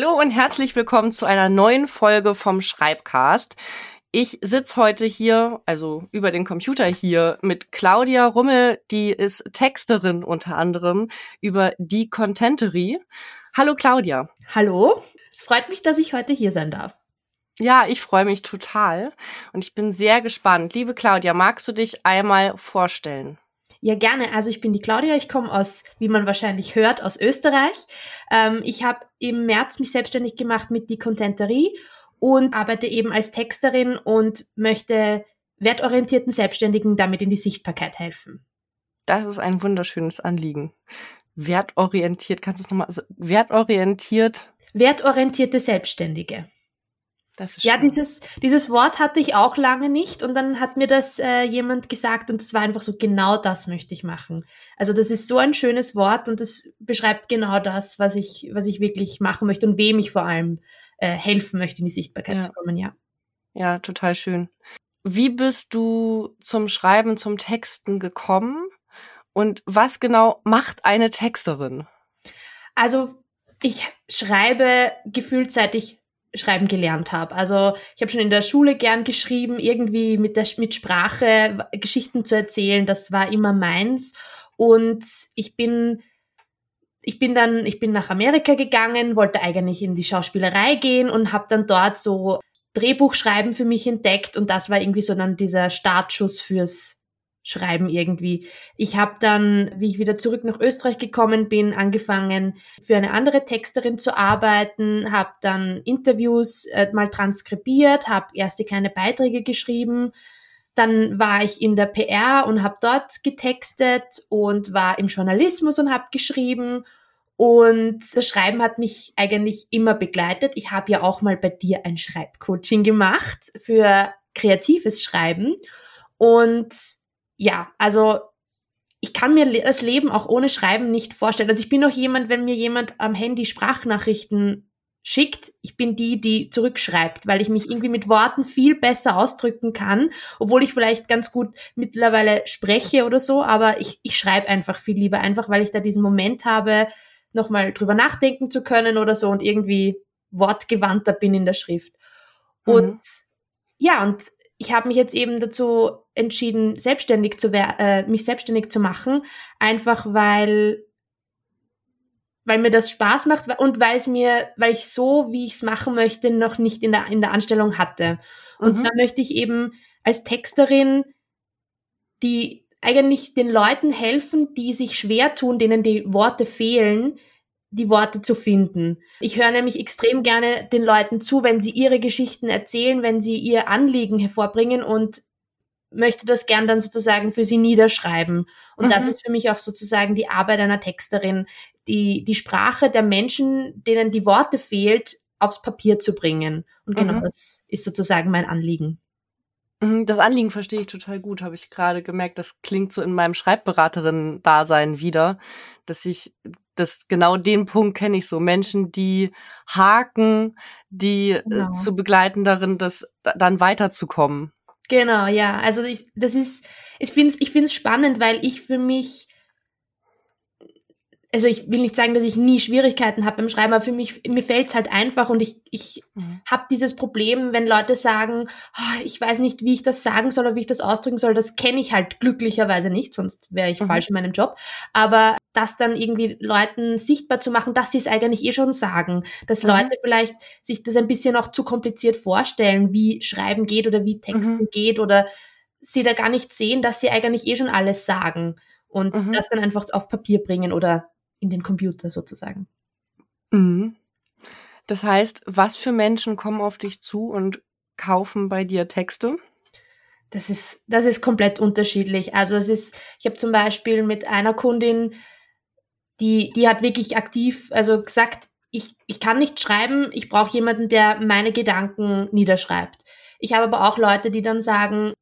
Hallo und herzlich willkommen zu einer neuen Folge vom Schreibcast. Ich sitz heute hier, also über den Computer hier, mit Claudia Rummel, die ist Texterin unter anderem über die Contenterie. Hallo Claudia. Hallo, es freut mich, dass ich heute hier sein darf. Ja, ich freue mich total und ich bin sehr gespannt. Liebe Claudia, magst du dich einmal vorstellen? Ja, gerne. Also ich bin die Claudia, ich komme aus, wie man wahrscheinlich hört, aus Österreich. Ähm, ich habe im März mich selbstständig gemacht mit die Contenterie und arbeite eben als Texterin und möchte wertorientierten Selbstständigen damit in die Sichtbarkeit helfen. Das ist ein wunderschönes Anliegen. Wertorientiert, kannst du es nochmal, also wertorientiert? Wertorientierte Selbstständige. Ja, schön. dieses, dieses Wort hatte ich auch lange nicht und dann hat mir das äh, jemand gesagt und es war einfach so, genau das möchte ich machen. Also das ist so ein schönes Wort und das beschreibt genau das, was ich, was ich wirklich machen möchte und wem ich vor allem äh, helfen möchte, in die Sichtbarkeit ja. zu kommen, ja. Ja, total schön. Wie bist du zum Schreiben, zum Texten gekommen und was genau macht eine Texterin? Also ich schreibe gefühlt seit ich schreiben gelernt habe. Also ich habe schon in der Schule gern geschrieben, irgendwie mit der mit Sprache Geschichten zu erzählen, das war immer meins. Und ich bin ich bin dann ich bin nach Amerika gegangen, wollte eigentlich in die Schauspielerei gehen und habe dann dort so Drehbuchschreiben für mich entdeckt. Und das war irgendwie so dann dieser Startschuss fürs schreiben irgendwie. Ich habe dann, wie ich wieder zurück nach Österreich gekommen bin, angefangen für eine andere Texterin zu arbeiten, habe dann Interviews äh, mal transkribiert, habe erste kleine Beiträge geschrieben. Dann war ich in der PR und habe dort getextet und war im Journalismus und habe geschrieben. Und das Schreiben hat mich eigentlich immer begleitet. Ich habe ja auch mal bei dir ein Schreibcoaching gemacht für kreatives Schreiben. Und ja, also ich kann mir das Leben auch ohne Schreiben nicht vorstellen. Also ich bin auch jemand, wenn mir jemand am Handy Sprachnachrichten schickt, ich bin die, die zurückschreibt, weil ich mich irgendwie mit Worten viel besser ausdrücken kann, obwohl ich vielleicht ganz gut mittlerweile spreche oder so, aber ich, ich schreibe einfach viel lieber, einfach weil ich da diesen Moment habe, nochmal drüber nachdenken zu können oder so und irgendwie wortgewandter bin in der Schrift. Mhm. Und ja, und ich habe mich jetzt eben dazu entschieden, selbstständig zu äh, mich selbstständig zu machen, einfach weil weil mir das Spaß macht und weil es mir, weil ich so, wie ich es machen möchte, noch nicht in der in der Anstellung hatte. Und mhm. da möchte ich eben als Texterin die eigentlich den Leuten helfen, die sich schwer tun, denen die Worte fehlen, die Worte zu finden. Ich höre nämlich extrem gerne den Leuten zu, wenn sie ihre Geschichten erzählen, wenn sie ihr Anliegen hervorbringen und möchte das gern dann sozusagen für sie niederschreiben. Und mhm. das ist für mich auch sozusagen die Arbeit einer Texterin, die, die Sprache der Menschen, denen die Worte fehlt, aufs Papier zu bringen. Und genau mhm. das ist sozusagen mein Anliegen. Mhm, das Anliegen verstehe ich total gut, habe ich gerade gemerkt. Das klingt so in meinem Schreibberaterin-Dasein wieder, dass ich das genau den Punkt kenne ich so Menschen, die haken, die äh, genau. äh, zu begleiten darin, das dann weiterzukommen. Genau, ja. Also ich, das ist, ich finde es ich find's spannend, weil ich für mich also ich will nicht sagen, dass ich nie Schwierigkeiten habe beim Schreiben, aber für mich, mir fällt es halt einfach und ich, ich mhm. habe dieses Problem, wenn Leute sagen, oh, ich weiß nicht, wie ich das sagen soll oder wie ich das ausdrücken soll, das kenne ich halt glücklicherweise nicht, sonst wäre ich mhm. falsch in meinem Job. Aber das dann irgendwie Leuten sichtbar zu machen, dass sie es eigentlich eh schon sagen, dass mhm. Leute vielleicht sich das ein bisschen auch zu kompliziert vorstellen, wie Schreiben geht oder wie Texten mhm. geht oder sie da gar nicht sehen, dass sie eigentlich eh schon alles sagen und mhm. das dann einfach auf Papier bringen oder in den Computer sozusagen. Mhm. Das heißt, was für Menschen kommen auf dich zu und kaufen bei dir Texte? Das ist, das ist komplett unterschiedlich. Also es ist, ich habe zum Beispiel mit einer Kundin, die, die hat wirklich aktiv, also gesagt, ich, ich kann nicht schreiben, ich brauche jemanden, der meine Gedanken niederschreibt. Ich habe aber auch Leute, die dann sagen,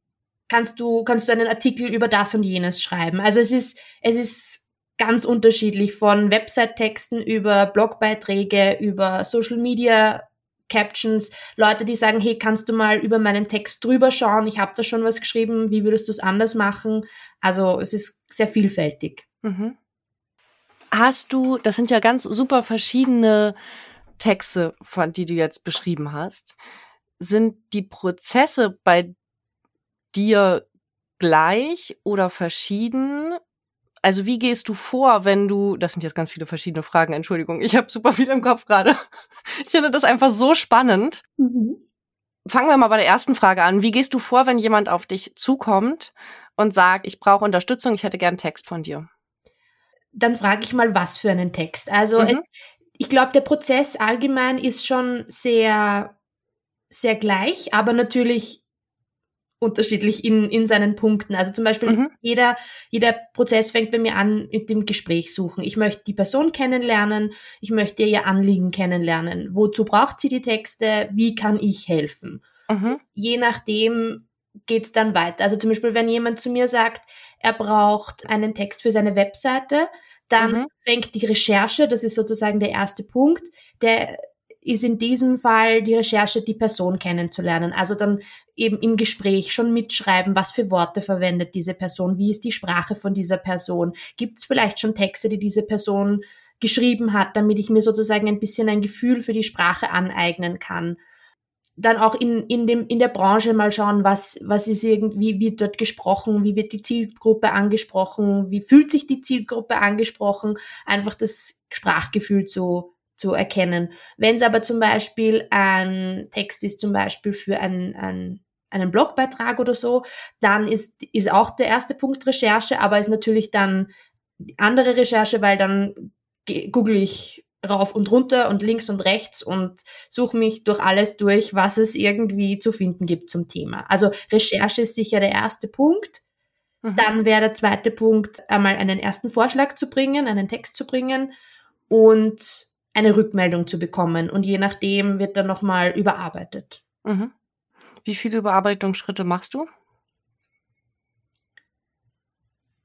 kannst du, kannst du einen Artikel über das und jenes schreiben? Also es ist, es ist ganz unterschiedlich von Website-Texten über Blogbeiträge, über Social Media Captions, Leute, die sagen, hey, kannst du mal über meinen Text drüber schauen? Ich habe da schon was geschrieben, wie würdest du es anders machen? Also es ist sehr vielfältig. Mhm. Hast du, das sind ja ganz super verschiedene Texte, von die du jetzt beschrieben hast, sind die Prozesse bei dir gleich oder verschieden? Also wie gehst du vor, wenn du, das sind jetzt ganz viele verschiedene Fragen, Entschuldigung, ich habe super viel im Kopf gerade. Ich finde das einfach so spannend. Mhm. Fangen wir mal bei der ersten Frage an. Wie gehst du vor, wenn jemand auf dich zukommt und sagt, ich brauche Unterstützung, ich hätte gern Text von dir? Dann frage ich mal, was für einen Text. Also mhm. es, ich glaube, der Prozess allgemein ist schon sehr, sehr gleich, aber natürlich unterschiedlich in, in seinen Punkten. Also zum Beispiel mhm. jeder, jeder Prozess fängt bei mir an mit dem Gespräch suchen. Ich möchte die Person kennenlernen, ich möchte ihr Anliegen kennenlernen. Wozu braucht sie die Texte? Wie kann ich helfen? Mhm. Je nachdem geht's dann weiter. Also zum Beispiel, wenn jemand zu mir sagt, er braucht einen Text für seine Webseite, dann mhm. fängt die Recherche, das ist sozusagen der erste Punkt, der ist in diesem Fall die Recherche, die Person kennenzulernen. Also dann eben im Gespräch schon mitschreiben, was für Worte verwendet diese Person, wie ist die Sprache von dieser Person, gibt es vielleicht schon Texte, die diese Person geschrieben hat, damit ich mir sozusagen ein bisschen ein Gefühl für die Sprache aneignen kann. Dann auch in, in, dem, in der Branche mal schauen, was, was ist irgendwie, wie wird dort gesprochen, wie wird die Zielgruppe angesprochen, wie fühlt sich die Zielgruppe angesprochen, einfach das Sprachgefühl zu, zu erkennen. Wenn es aber zum Beispiel ein Text ist, zum Beispiel für ein, ein, einen Blogbeitrag oder so, dann ist, ist auch der erste Punkt Recherche, aber ist natürlich dann andere Recherche, weil dann google ich rauf und runter und links und rechts und suche mich durch alles durch, was es irgendwie zu finden gibt zum Thema. Also Recherche ist sicher der erste Punkt. Mhm. Dann wäre der zweite Punkt, einmal einen ersten Vorschlag zu bringen, einen Text zu bringen und eine Rückmeldung zu bekommen. Und je nachdem wird dann nochmal überarbeitet. Mhm. Wie viele Überarbeitungsschritte machst du?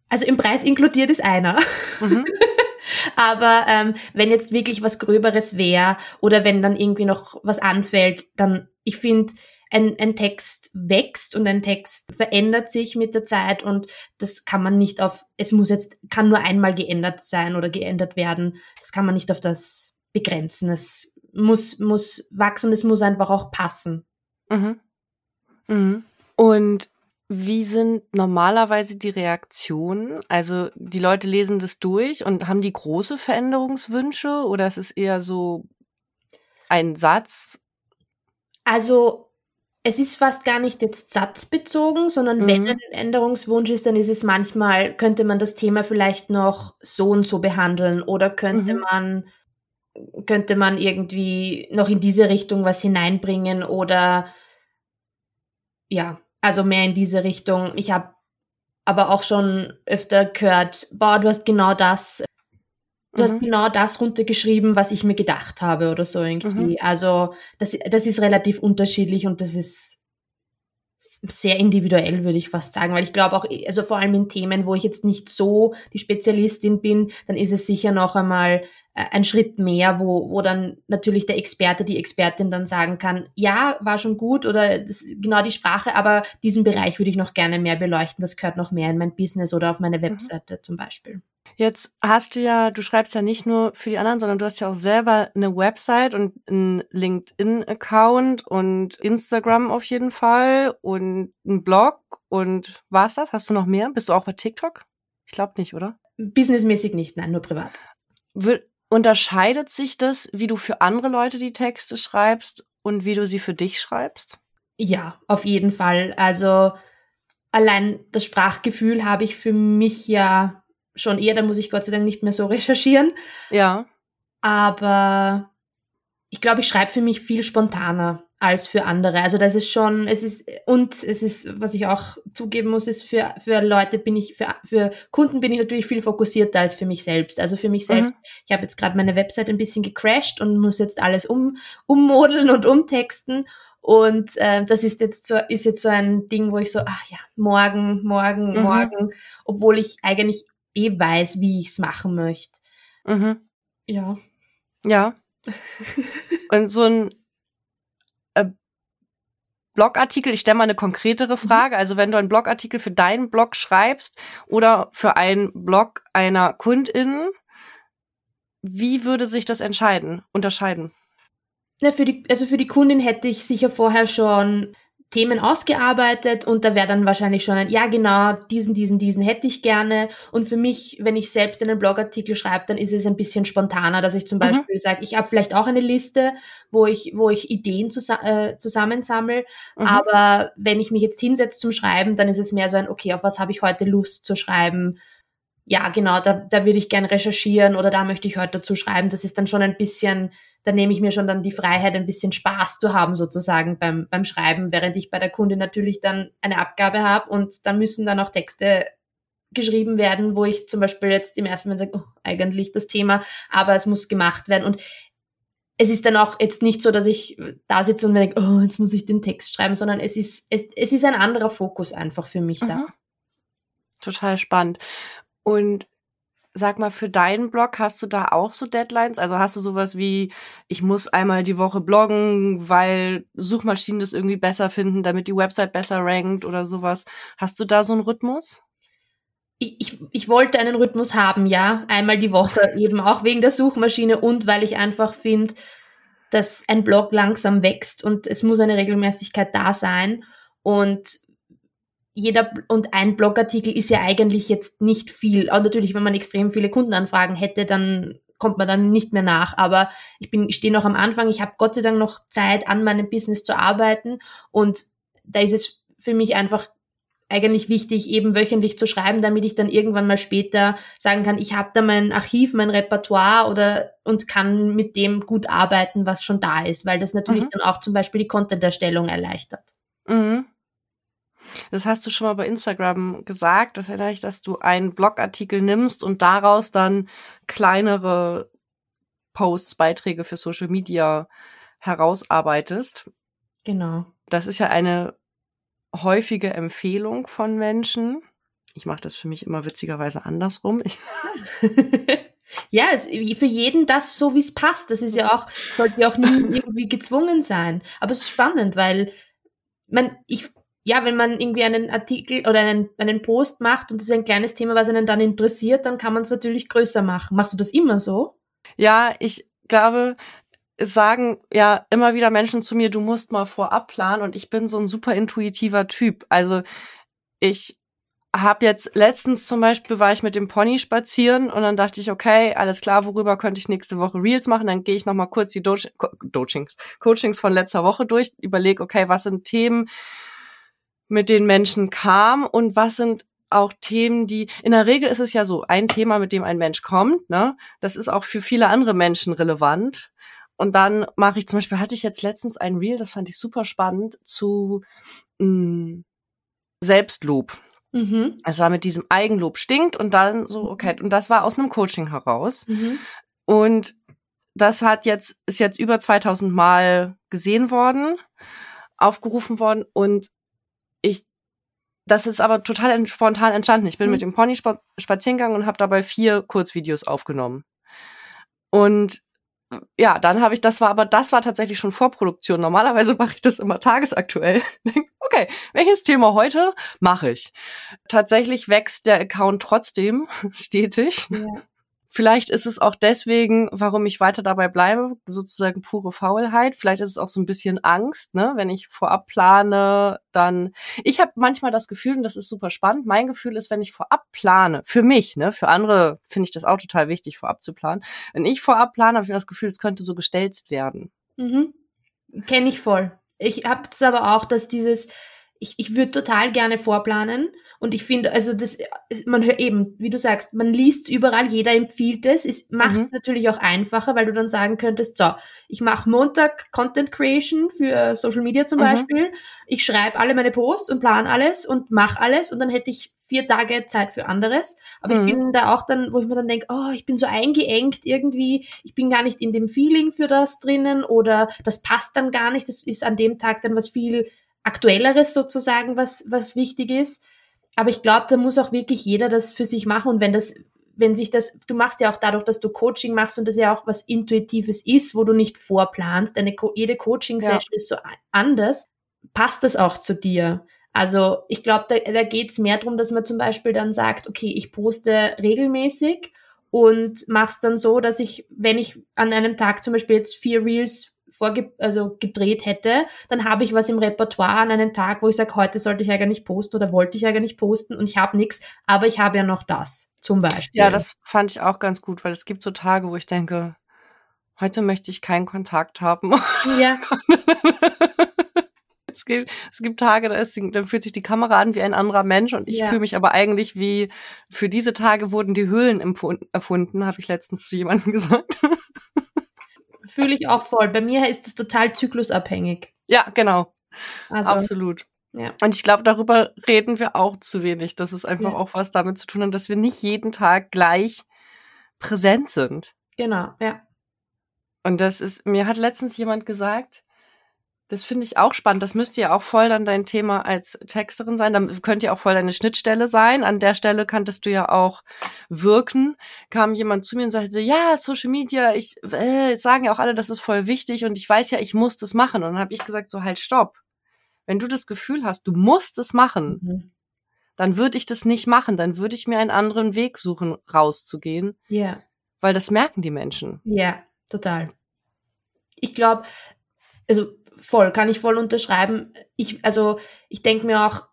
Also im Preis inkludiert ist einer. Mhm. Aber ähm, wenn jetzt wirklich was Gröberes wäre oder wenn dann irgendwie noch was anfällt, dann, ich finde, ein, ein Text wächst und ein Text verändert sich mit der Zeit und das kann man nicht auf, es muss jetzt, kann nur einmal geändert sein oder geändert werden. Das kann man nicht auf das begrenzen. Es muss, muss wachsen und es muss einfach auch passen. Mhm. Mhm. Und wie sind normalerweise die Reaktionen? Also die Leute lesen das durch und haben die große Veränderungswünsche oder ist es eher so ein Satz? Also es ist fast gar nicht jetzt satzbezogen, sondern mhm. wenn ein Änderungswunsch ist, dann ist es manchmal, könnte man das Thema vielleicht noch so und so behandeln oder könnte mhm. man könnte man irgendwie noch in diese Richtung was hineinbringen oder ja, also mehr in diese Richtung. Ich habe aber auch schon öfter gehört, boah, du hast genau das, du mhm. hast genau das runtergeschrieben, was ich mir gedacht habe oder so irgendwie. Mhm. Also das, das ist relativ unterschiedlich und das ist sehr individuell, würde ich fast sagen, weil ich glaube auch, also vor allem in Themen, wo ich jetzt nicht so die Spezialistin bin, dann ist es sicher noch einmal äh, ein Schritt mehr, wo, wo dann natürlich der Experte, die Expertin dann sagen kann, ja, war schon gut oder das, genau die Sprache, aber diesen Bereich würde ich noch gerne mehr beleuchten, das gehört noch mehr in mein Business oder auf meine mhm. Webseite mhm. zum Beispiel. Jetzt hast du ja, du schreibst ja nicht nur für die anderen, sondern du hast ja auch selber eine Website und einen LinkedIn-Account und Instagram auf jeden Fall und einen Blog und war's das? Hast du noch mehr? Bist du auch bei TikTok? Ich glaube nicht, oder? Businessmäßig nicht, nein, nur privat. Unterscheidet sich das, wie du für andere Leute die Texte schreibst und wie du sie für dich schreibst? Ja, auf jeden Fall. Also allein das Sprachgefühl habe ich für mich ja schon eher, da muss ich Gott sei Dank nicht mehr so recherchieren. Ja. Aber ich glaube, ich schreibe für mich viel spontaner als für andere. Also das ist schon, es ist, und es ist, was ich auch zugeben muss, ist für, für Leute bin ich, für, für Kunden bin ich natürlich viel fokussierter als für mich selbst. Also für mich selbst, mhm. ich habe jetzt gerade meine Website ein bisschen gecrashed und muss jetzt alles um, ummodeln und umtexten. Und äh, das ist jetzt so, ist jetzt so ein Ding, wo ich so, ach ja, morgen, morgen, mhm. morgen, obwohl ich eigentlich eh weiß, wie ich es machen möchte. Mhm. Ja. Ja. Und so ein äh, Blogartikel, ich stelle mal eine konkretere mhm. Frage. Also wenn du einen Blogartikel für deinen Blog schreibst oder für einen Blog einer Kundin, wie würde sich das entscheiden, unterscheiden? Na, für die, also für die Kundin hätte ich sicher vorher schon Themen ausgearbeitet und da wäre dann wahrscheinlich schon ein, ja genau, diesen, diesen, diesen hätte ich gerne. Und für mich, wenn ich selbst einen Blogartikel schreibe, dann ist es ein bisschen spontaner, dass ich zum mhm. Beispiel sage, ich habe vielleicht auch eine Liste, wo ich, wo ich Ideen zus äh, zusammensammle. Mhm. Aber wenn ich mich jetzt hinsetze zum Schreiben, dann ist es mehr so ein, okay, auf was habe ich heute Lust zu schreiben? Ja, genau, da, da würde ich gern recherchieren oder da möchte ich heute dazu schreiben. Das ist dann schon ein bisschen da nehme ich mir schon dann die Freiheit, ein bisschen Spaß zu haben sozusagen beim, beim Schreiben, während ich bei der Kunde natürlich dann eine Abgabe habe und dann müssen dann auch Texte geschrieben werden, wo ich zum Beispiel jetzt im ersten Moment sage, oh, eigentlich das Thema, aber es muss gemacht werden und es ist dann auch jetzt nicht so, dass ich da sitze und denke, oh, jetzt muss ich den Text schreiben, sondern es ist, es, es ist ein anderer Fokus einfach für mich mhm. da. Total spannend. Und Sag mal, für deinen Blog hast du da auch so Deadlines? Also hast du sowas wie, ich muss einmal die Woche bloggen, weil Suchmaschinen das irgendwie besser finden, damit die Website besser rankt oder sowas? Hast du da so einen Rhythmus? Ich, ich, ich wollte einen Rhythmus haben, ja. Einmal die Woche, eben auch wegen der Suchmaschine und weil ich einfach finde, dass ein Blog langsam wächst und es muss eine Regelmäßigkeit da sein. Und jeder und ein Blogartikel ist ja eigentlich jetzt nicht viel. Auch natürlich, wenn man extrem viele Kundenanfragen hätte, dann kommt man dann nicht mehr nach. Aber ich bin, ich stehe noch am Anfang. Ich habe Gott sei Dank noch Zeit, an meinem Business zu arbeiten. Und da ist es für mich einfach eigentlich wichtig, eben wöchentlich zu schreiben, damit ich dann irgendwann mal später sagen kann, ich habe da mein Archiv, mein Repertoire oder und kann mit dem gut arbeiten, was schon da ist, weil das natürlich mhm. dann auch zum Beispiel die Content-Erstellung erleichtert. Mhm. Das hast du schon mal bei Instagram gesagt. Das erinnere ich, dass du einen Blogartikel nimmst und daraus dann kleinere Posts, Beiträge für Social Media herausarbeitest. Genau. Das ist ja eine häufige Empfehlung von Menschen. Ich mache das für mich immer witzigerweise andersrum. ja, es, für jeden das so, wie es passt. Das ist ja auch, sollte ja auch nie irgendwie gezwungen sein. Aber es ist spannend, weil man, ich ja, wenn man irgendwie einen Artikel oder einen, einen Post macht und das ist ein kleines Thema, was einen dann interessiert, dann kann man es natürlich größer machen. Machst du das immer so? Ja, ich glaube, es sagen ja immer wieder Menschen zu mir, du musst mal vorab planen und ich bin so ein super intuitiver Typ. Also ich habe jetzt letztens zum Beispiel war ich mit dem Pony spazieren und dann dachte ich, okay, alles klar, worüber könnte ich nächste Woche Reels machen? Dann gehe ich noch mal kurz die Do Coachings, Coachings von letzter Woche durch, überlege, okay, was sind Themen, mit den Menschen kam und was sind auch Themen, die in der Regel ist es ja so, ein Thema, mit dem ein Mensch kommt, ne, das ist auch für viele andere Menschen relevant. Und dann mache ich zum Beispiel, hatte ich jetzt letztens ein Reel, das fand ich super spannend, zu mh, mm, Selbstlob. Mhm. Es war mit diesem Eigenlob stinkt und dann so, okay, und das war aus einem Coaching heraus. Mhm. Und das hat jetzt, ist jetzt über 2000 Mal gesehen worden, aufgerufen worden und das ist aber total spontan entstanden. Ich bin mhm. mit dem Pony spazieren gegangen und habe dabei vier Kurzvideos aufgenommen. Und ja, dann habe ich, das war aber, das war tatsächlich schon Vorproduktion. Normalerweise mache ich das immer tagesaktuell. okay, welches Thema heute mache ich? Tatsächlich wächst der Account trotzdem stetig. Ja. Vielleicht ist es auch deswegen, warum ich weiter dabei bleibe, sozusagen pure Faulheit. Vielleicht ist es auch so ein bisschen Angst, ne? wenn ich vorab plane, dann. Ich habe manchmal das Gefühl, und das ist super spannend, mein Gefühl ist, wenn ich vorab plane, für mich, ne, für andere finde ich das auch total wichtig, vorab zu planen. Wenn ich vorab plane, habe ich das Gefühl, es könnte so gestelzt werden. Mhm. Kenne ich voll. Ich habe es aber auch, dass dieses, ich, ich würde total gerne vorplanen und ich finde, also das, man hört eben, wie du sagst, man liest überall, jeder empfiehlt es. Es macht es mhm. natürlich auch einfacher, weil du dann sagen könntest, so, ich mache Montag Content Creation für Social Media zum mhm. Beispiel. Ich schreibe alle meine Posts und plan alles und mache alles und dann hätte ich vier Tage Zeit für anderes. Aber mhm. ich bin da auch dann, wo ich mir dann denke, oh, ich bin so eingeengt irgendwie, ich bin gar nicht in dem Feeling für das drinnen oder das passt dann gar nicht. Das ist an dem Tag dann was viel Aktuelleres sozusagen, was, was wichtig ist. Aber ich glaube, da muss auch wirklich jeder das für sich machen. Und wenn das, wenn sich das, du machst ja auch dadurch, dass du Coaching machst und das ja auch was Intuitives ist, wo du nicht vorplanst, deine, jede Coaching-Session ja. ist so anders, passt das auch zu dir. Also ich glaube, da, da geht es mehr darum, dass man zum Beispiel dann sagt, okay, ich poste regelmäßig und mach's dann so, dass ich, wenn ich an einem Tag zum Beispiel jetzt vier Reels vorge also gedreht hätte, dann habe ich was im Repertoire an einem Tag, wo ich sage, heute sollte ich ja gar nicht posten oder wollte ich ja gar nicht posten und ich habe nichts, aber ich habe ja noch das zum Beispiel. Ja, das fand ich auch ganz gut, weil es gibt so Tage, wo ich denke, heute möchte ich keinen Kontakt haben. Ja. es, gibt, es gibt Tage, da, ist, da fühlt sich die Kamera an wie ein anderer Mensch und ich Ja. fühle mich aber eigentlich wie, für diese Tage wurden die Höhlen erfunden, habe ich letztens zu jemandem gesagt. Fühle ich auch voll. Bei mir ist es total zyklusabhängig. ja, genau, Also, absolut. ja. Und ich glaube, darüber reden wir auch zu wenig, dass es einfach Ja. auch was damit zu tun hat, dass wir nicht jeden Tag gleich präsent sind. Genau, ja. Und das ist, mir hat letztens jemand gesagt, das finde ich auch spannend. Das müsste ja auch voll dann dein Thema als Texterin sein. Dann könnte ja auch voll deine Schnittstelle sein. An der Stelle kanntest du ja auch wirken. Kam jemand zu mir und sagte, ja, Social Media, ich äh, sagen ja auch alle, das ist voll wichtig und ich weiß ja, ich muss das machen. Und dann habe ich gesagt, so halt, stopp. Wenn du das Gefühl hast, du musst es machen, Mhm. dann würde ich das nicht machen. Dann würde ich mir einen anderen Weg suchen, rauszugehen, Ja. weil das merken die Menschen. Ja, total. Ich glaube, also voll, kann ich voll unterschreiben. Ich, also ich denke mir auch,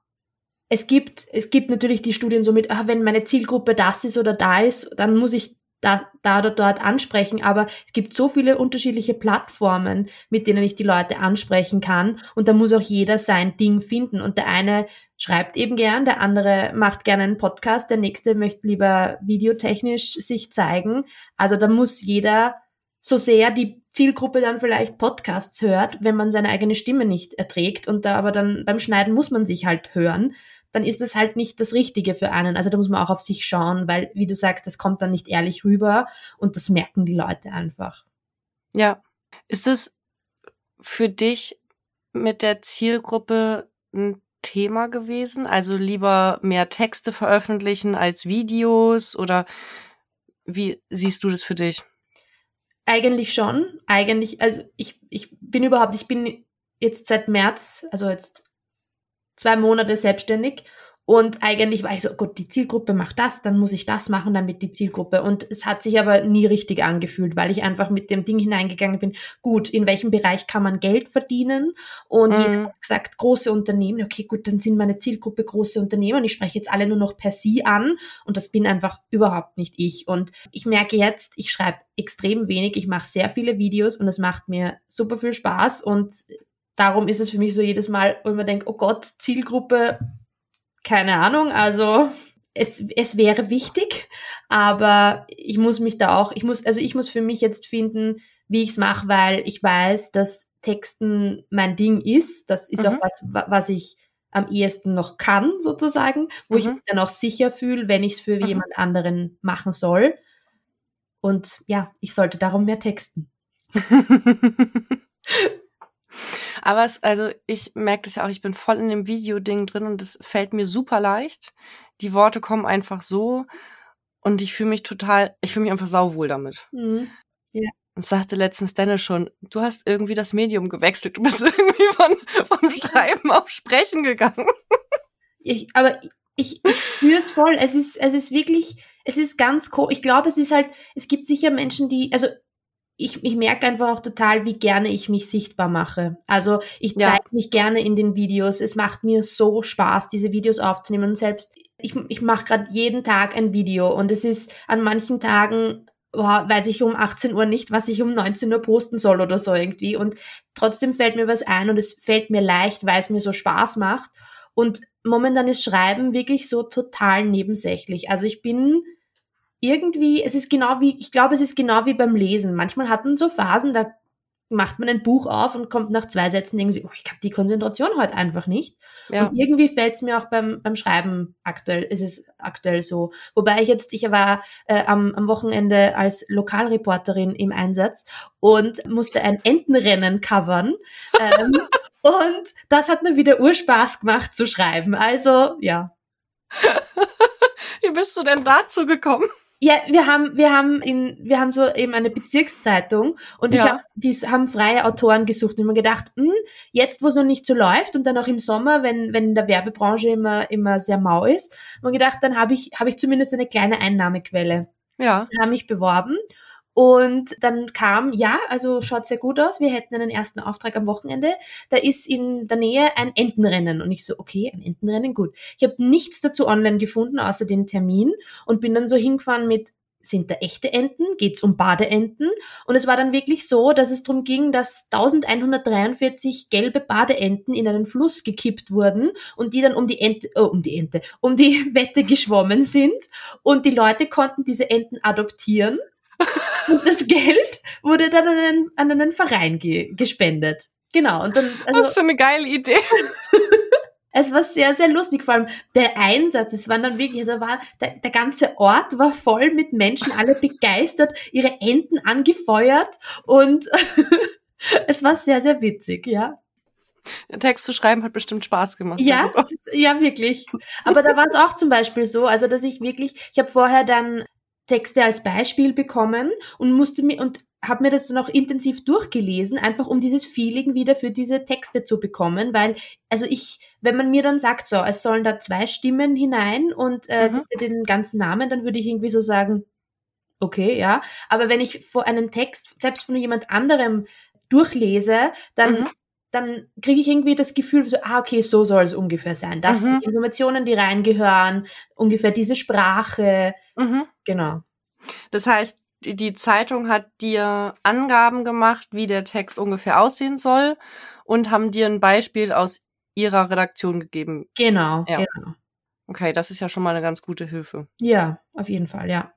es gibt, es gibt natürlich die Studien so mit, ah, wenn meine Zielgruppe das ist oder da ist, dann muss ich da, da oder dort ansprechen. Aber es gibt so viele unterschiedliche Plattformen, mit denen ich die Leute ansprechen kann. Und da muss auch jeder sein Ding finden. Und der eine schreibt eben gern, der andere macht gerne einen Podcast, der nächste möchte lieber videotechnisch sich zeigen. Also da muss jeder, so sehr die Zielgruppe dann vielleicht Podcasts hört, wenn man seine eigene Stimme nicht erträgt und da aber dann beim Schneiden muss man sich halt hören, dann ist das halt nicht das Richtige für einen. Also da muss man auch auf sich schauen, weil, wie du sagst, das kommt dann nicht ehrlich rüber und das merken die Leute einfach. Ja. Ist es für dich mit der Zielgruppe ein Thema gewesen? Also lieber mehr Texte veröffentlichen als Videos oder wie siehst du das für dich? Eigentlich schon. Eigentlich, also ich, ich bin überhaupt, ich bin jetzt seit März, also jetzt zwei Monate selbstständig und eigentlich war ich so, oh Gott, die Zielgruppe macht das, dann muss ich das machen, damit die Zielgruppe. Und es hat sich aber nie richtig angefühlt, weil ich einfach mit dem Ding hineingegangen bin, gut, in welchem Bereich kann man Geld verdienen? Und Mhm. jeder hat gesagt, große Unternehmen, okay, gut, dann sind meine Zielgruppe große Unternehmen. Ich spreche jetzt alle nur noch per Sie an und das bin einfach überhaupt nicht ich. Und ich merke jetzt, ich schreibe extrem wenig, ich mache sehr viele Videos und es macht mir super viel Spaß und darum ist es für mich so jedes Mal, wo ich mir denke, oh Gott, Zielgruppe, keine Ahnung, also es, es wäre wichtig, aber ich muss mich da auch, ich muss, also ich muss für mich jetzt finden, wie ich es mache, weil ich weiß, dass Texten mein Ding ist. Das ist Mhm. auch was, wa- was ich am ehesten noch kann, sozusagen, wo ich Mhm. mich dann auch sicher fühle, wenn ich es für Mhm. jemand anderen machen soll. Und ja, ich sollte darum mehr texten. Aber es, also ich merke das ja auch, ich bin voll in dem Videoding drin und es fällt mir super leicht. Die Worte kommen einfach so und ich fühle mich total, ich fühle mich einfach sauwohl damit. Und sagte letztens Dennis schon, du hast irgendwie das Medium gewechselt. Du bist irgendwie von, vom Schreiben auf Sprechen gegangen. Ich, aber ich, ich spüre es voll. Es ist, es ist wirklich, es ist ganz co Ich glaube, es ist halt, es gibt sicher Menschen, die, also ich, ich merke einfach auch total, wie gerne ich mich sichtbar mache. Also ich Ja. zeige mich gerne in den Videos. Es macht mir so Spaß, diese Videos aufzunehmen. Und selbst ich, ich mache gerade jeden Tag ein Video und es ist an manchen Tagen boah, weiß ich um 18 Uhr nicht, was ich um 19 Uhr posten soll oder so irgendwie. Und trotzdem fällt mir was ein und es fällt mir leicht, weil es mir so Spaß macht. Und momentan ist Schreiben wirklich so total nebensächlich. Also ich bin irgendwie, es ist genau wie, ich glaube, es ist genau wie beim Lesen. Manchmal hat man so Phasen, da macht man ein Buch auf und kommt nach zwei Sätzen sie, oh, ich habe die Konzentration heute einfach nicht. Ja. Und irgendwie fällt es mir auch beim, beim Schreiben aktuell, ist es aktuell so. Wobei ich jetzt, ich war äh, am, am Wochenende als Lokalreporterin im Einsatz und musste ein Entenrennen covern. Ähm, und das hat mir wieder Urspaß gemacht zu schreiben. Also, ja. Wie bist du denn dazu gekommen? Ja, wir haben, wir haben in, wir haben so eben eine Bezirkszeitung und ich Ja. hab, die haben freie Autoren gesucht und immer gedacht, hm, jetzt wo es noch nicht so läuft und dann auch im Sommer, wenn, wenn in der Werbebranche immer, immer sehr mau ist, haben wir gedacht, dann habe ich, habe ich zumindest eine kleine Einnahmequelle. Ja. Dann habe mich beworben Und dann kam, ja, also schaut sehr gut aus, wir hätten einen ersten Auftrag am Wochenende. Da ist in der Nähe ein Entenrennen. Und ich so, okay, ein Entenrennen, gut. Ich habe nichts dazu online gefunden, außer den Termin und bin dann so hingefahren mit, sind da echte Enten? Geht's um Badeenten? Und es war dann wirklich so, dass es darum ging, dass 1143 gelbe Badeenten in einen Fluss gekippt wurden und die dann um die Ente, oh, um die Ente, um die Wette geschwommen sind. Und die Leute konnten diese Enten adoptieren. Und das Geld wurde dann an einen, an einen Verein ge gespendet. Genau. Und dann, also, das ist so eine geile Idee. Es war sehr, sehr lustig, vor allem der Einsatz, es waren dann wirklich, also war, der, der ganze Ort war voll mit Menschen, alle begeistert, ihre Enten angefeuert und es war sehr, sehr witzig, ja. Der Text zu schreiben hat bestimmt Spaß gemacht. Ja, ja, wirklich. Aber da war es auch zum Beispiel so, also dass ich wirklich, ich habe vorher dann Texte als Beispiel bekommen und musste mir und habe mir das dann auch intensiv durchgelesen, einfach um dieses Feeling wieder für diese Texte zu bekommen, weil, also ich, wenn man mir dann sagt, so, es sollen da zwei Stimmen hinein und äh, mhm. den ganzen Namen, dann würde ich irgendwie so sagen, okay, ja. Aber wenn ich vor einen Text, selbst von jemand anderem durchlese, dann, mhm. Dann kriege ich irgendwie das Gefühl, so, ah, okay, so soll es ungefähr sein. Das mhm. sind Informationen, die reingehören, ungefähr diese Sprache. Mhm. Genau. Das heißt, die Zeitung hat dir Angaben gemacht, wie der Text ungefähr aussehen soll und haben dir ein Beispiel aus ihrer Redaktion gegeben. Genau, ja. genau. Okay, das ist ja schon mal eine ganz gute Hilfe. Ja, auf jeden Fall, ja.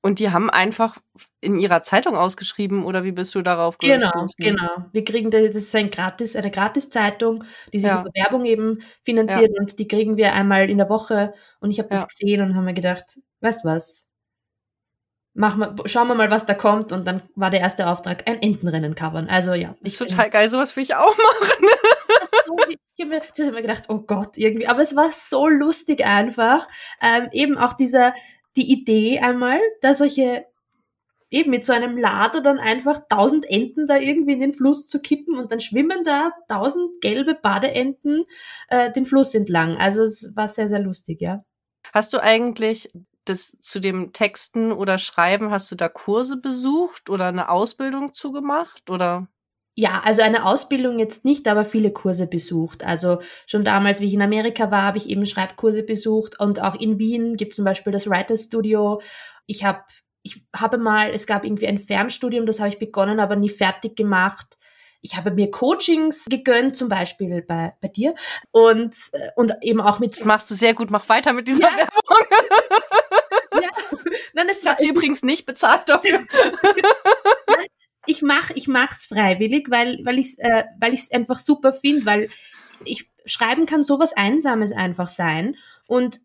Und die haben einfach in ihrer Zeitung ausgeschrieben oder wie bist du darauf Genau, gestoßen? genau. Wir kriegen das, ist ein gratis, eine Gratis-Zeitung, die sich ja. über Werbung eben finanziert ja. und die kriegen wir einmal in der Woche und ich habe das ja. gesehen und haben mir gedacht, weißt was, machen wir, schauen wir mal, was da kommt. Und dann war der erste Auftrag, ein Entenrennen covern. Also ja. Das ist total geil, sowas will ich auch machen. ich habe mir, hab mir gedacht, oh Gott, irgendwie. Aber es war so lustig einfach. Ähm, eben auch dieser, die Idee einmal, da solche eben mit so einem Lader dann einfach tausend Enten da irgendwie in den Fluss zu kippen und dann schwimmen da tausend gelbe Badeenten äh, den Fluss entlang. Also es war sehr, sehr lustig, ja. Hast du eigentlich das zu dem Texten oder Schreiben, hast du da Kurse besucht oder eine Ausbildung zugemacht oder? Ja, also eine Ausbildung jetzt nicht, aber viele Kurse besucht. Also schon damals, wie ich in Amerika war, habe ich eben Schreibkurse besucht und auch in Wien gibt es zum Beispiel das Writer Studio. Ich habe ich habe mal, es gab irgendwie ein Fernstudium, das habe ich begonnen, aber nie fertig gemacht. Ich habe mir Coachings gegönnt, zum Beispiel bei, bei dir und, äh, und eben auch mit. Das machst du sehr gut, mach weiter mit dieser ja. Werbung. Nein, es hat sie übrigens nicht bezahlt dafür. ich mach, ich mach's freiwillig, weil, weil ich, äh, weil ich es einfach super finde, weil ich schreiben kann sowas Einsames einfach sein und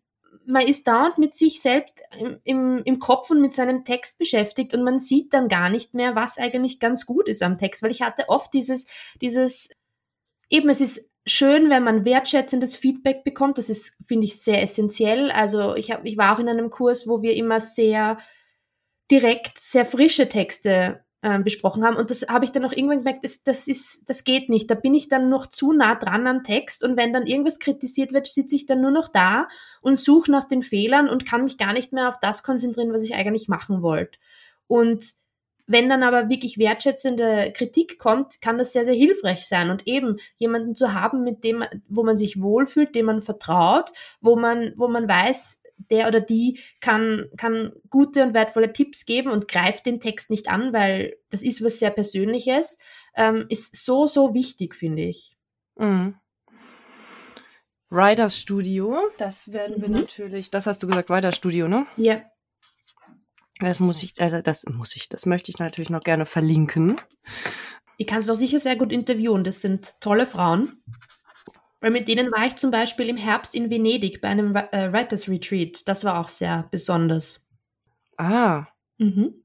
man ist dauernd mit sich selbst im, im, im Kopf und mit seinem Text beschäftigt und man sieht dann gar nicht mehr, was eigentlich ganz gut ist am Text, weil ich hatte oft dieses, dieses, eben es ist schön, wenn man wertschätzendes Feedback bekommt. Das ist, finde ich, sehr essentiell. Also ich, hab, ich war auch in einem Kurs, wo wir immer sehr direkt, sehr frische Texte äh, besprochen haben. Und das habe ich dann auch irgendwann gemerkt, das, das, ist, das geht nicht. Da bin ich dann noch zu nah dran am Text. Und wenn dann irgendwas kritisiert wird, sitze ich dann nur noch da und suche nach den Fehlern und kann mich gar nicht mehr auf das konzentrieren, was ich eigentlich machen wollte. Und wenn dann aber wirklich wertschätzende Kritik kommt, kann das sehr, sehr hilfreich sein. Und eben jemanden zu haben, mit dem, wo man sich wohlfühlt, dem man vertraut, wo man, wo man weiß, der oder die kann, kann gute und wertvolle Tipps geben und greift den Text nicht an, weil das ist was sehr Persönliches, ähm, ist so, so wichtig, finde ich. Mhm. Writers Studio, das werden wir mhm. natürlich, das hast du gesagt, Writers Studio, ne? Ja. Das muss ich, also das muss ich, das möchte ich natürlich noch gerne verlinken. Die kannst du auch sicher sehr gut interviewen. Das sind tolle Frauen. Weil mit denen war ich zum Beispiel im Herbst in Venedig bei einem äh, Writers Retreat. Das war auch sehr besonders. Ah. Mhm.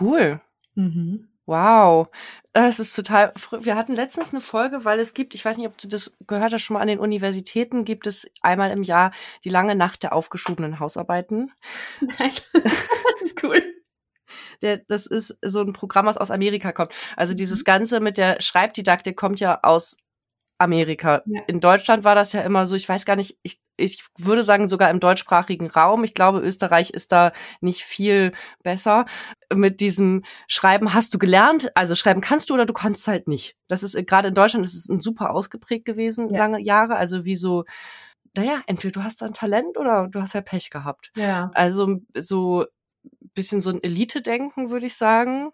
Cool. Mhm. Wow, das ist total. Wir hatten letztens eine Folge, weil es gibt, ich weiß nicht, ob du das gehört hast, schon mal an den Universitäten gibt es einmal im Jahr die lange Nacht der aufgeschobenen Hausarbeiten. Nein, das ist cool. Der, das ist so ein Programm, was aus Amerika kommt. Also dieses mhm. Ganze mit der Schreibdidaktik kommt ja aus Amerika. Ja. In Deutschland war das ja immer so, ich weiß gar nicht, ich, ich würde sagen sogar im deutschsprachigen Raum. Ich glaube, Österreich ist da nicht viel besser mit diesem Schreiben. Hast du gelernt? Also schreiben kannst du oder du kannst halt nicht. Das ist gerade in Deutschland ist es ein super ausgeprägt gewesen ja. lange Jahre. Also wie so naja, entweder du hast da ein Talent oder du hast ja Pech gehabt. Ja. Also so bisschen so ein Elite-Denken, würde ich sagen.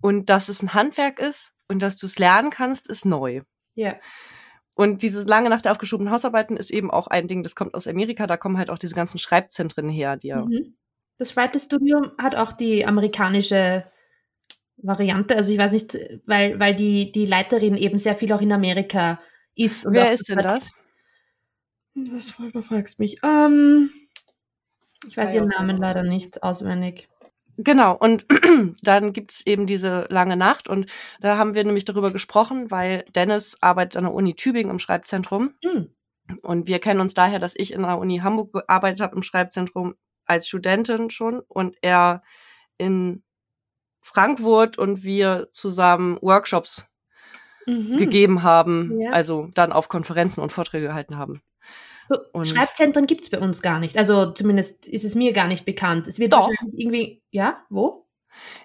Und dass es ein Handwerk ist und dass du es lernen kannst, ist neu. Ja. Und dieses lange nach der aufgeschobenen Hausarbeiten ist eben auch ein Ding, das kommt aus Amerika, da kommen halt auch diese ganzen Schreibzentren her, die ja. Mhm. Das Writers Studio hat auch die amerikanische Variante, also ich weiß nicht, weil, weil die, die Leiterin eben sehr viel auch in Amerika ist. Wer ist denn das? Das überfragst mich. Ähm, ich weiß ihren Namen leider nicht auswendig. Genau, und dann gibt's eben diese lange Nacht und da haben wir nämlich darüber gesprochen, weil Dennis arbeitet an der Uni Tübingen im Schreibzentrum. Mhm. Und wir kennen uns daher, dass ich in der Uni Hamburg gearbeitet habe im Schreibzentrum als Studentin schon und er in Frankfurt und wir zusammen Workshops mhm. gegeben haben, ja. also dann auf Konferenzen und Vorträge gehalten haben. So, Schreibzentren gibt es bei uns gar nicht. Also zumindest ist es mir gar nicht bekannt. Es wird Doch. irgendwie, ja, wo?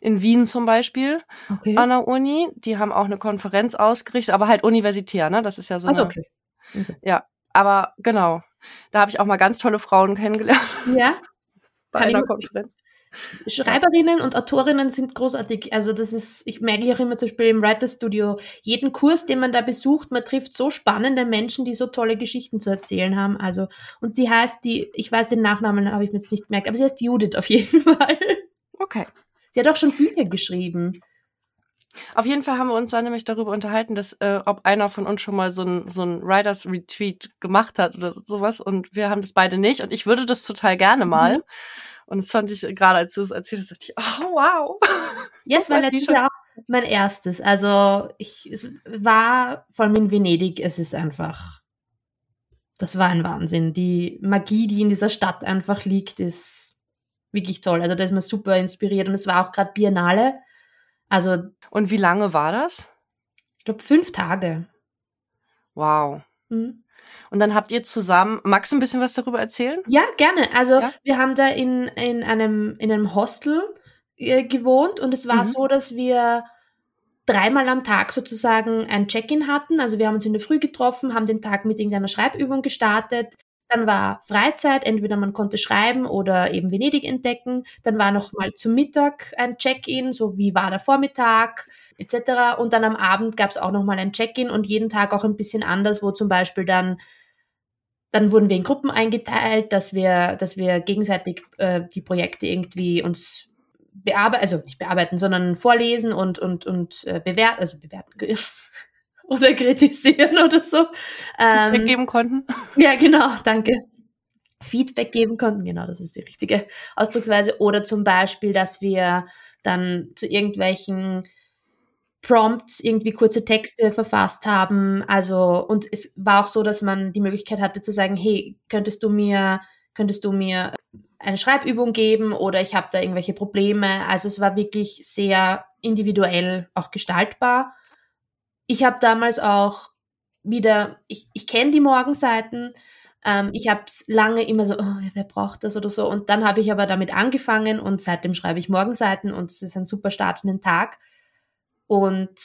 In Wien zum Beispiel okay. an der Uni. Die haben auch eine Konferenz ausgerichtet, aber halt universitär, ne? Das ist ja so. Also, okay. okay. Ja, aber genau. Da habe ich auch mal ganz tolle Frauen kennengelernt. Ja. Bei Kann einer Konferenz. Schreiberinnen und Autorinnen sind großartig. Also das ist, ich merke auch immer zum Beispiel im Writer Studio, jeden Kurs, den man da besucht, man trifft so spannende Menschen, die so tolle Geschichten zu erzählen haben. Also, und sie heißt die, ich weiß den Nachnamen, habe ich mir jetzt nicht gemerkt, aber sie heißt Judith auf jeden Fall. Okay. Sie hat auch schon Bücher geschrieben. Auf jeden Fall haben wir uns dann nämlich darüber unterhalten, dass äh, ob einer von uns schon mal so ein so ein Writers Retreat gemacht hat oder sowas und wir haben das beide nicht und ich würde das total gerne mal. Mhm. Und das fand ich gerade, als du es erzählt hast, dachte ich, oh, wow. Ja, es war letztes Jahr auch mein erstes. Also ich, es war, vor allem in Venedig, es ist einfach, das war ein Wahnsinn. Die Magie, die in dieser Stadt einfach liegt, ist wirklich toll. Also da ist man super inspiriert und es war auch gerade Biennale. Also. Und wie lange war das? Ich glaube fünf Tage. Wow. Mhm. Und dann habt ihr zusammen, magst du ein bisschen was darüber erzählen? Ja, gerne. Also ja? wir haben da in, in, einem, in einem Hostel äh, gewohnt und es war mhm. so, dass wir dreimal am Tag sozusagen ein Check-in hatten. Also wir haben uns in der Früh getroffen, haben den Tag mit irgendeiner Schreibübung gestartet. Dann war Freizeit, entweder man konnte schreiben oder eben Venedig entdecken. Dann war noch mal zum Mittag ein Check-in, so wie war der Vormittag etc. Und dann am Abend gab es auch noch mal ein Check-in und jeden Tag auch ein bisschen anders, wo zum Beispiel dann dann wurden wir in Gruppen eingeteilt, dass wir, dass wir gegenseitig äh, die Projekte irgendwie uns bearbeiten, also nicht bearbeiten, sondern vorlesen und und und äh, bewerten, also bewerten oder kritisieren oder so. Feedback ähm, geben konnten. Ja, genau, danke. Feedback geben konnten, genau, das ist die richtige Ausdrucksweise. Oder zum Beispiel, dass wir dann zu irgendwelchen Prompts irgendwie kurze Texte verfasst haben. Also, und es war auch so, dass man die Möglichkeit hatte zu sagen, hey, könntest du mir, könntest du mir eine Schreibübung geben oder ich habe da irgendwelche Probleme. Also es war wirklich sehr individuell auch gestaltbar ich habe damals auch wieder, ich, ich kenne die Morgenseiten, ähm, ich habe lange immer so, oh, wer braucht das oder so. Und dann habe ich aber damit angefangen und seitdem schreibe ich Morgenseiten und es ist ein super Start in den Tag. Und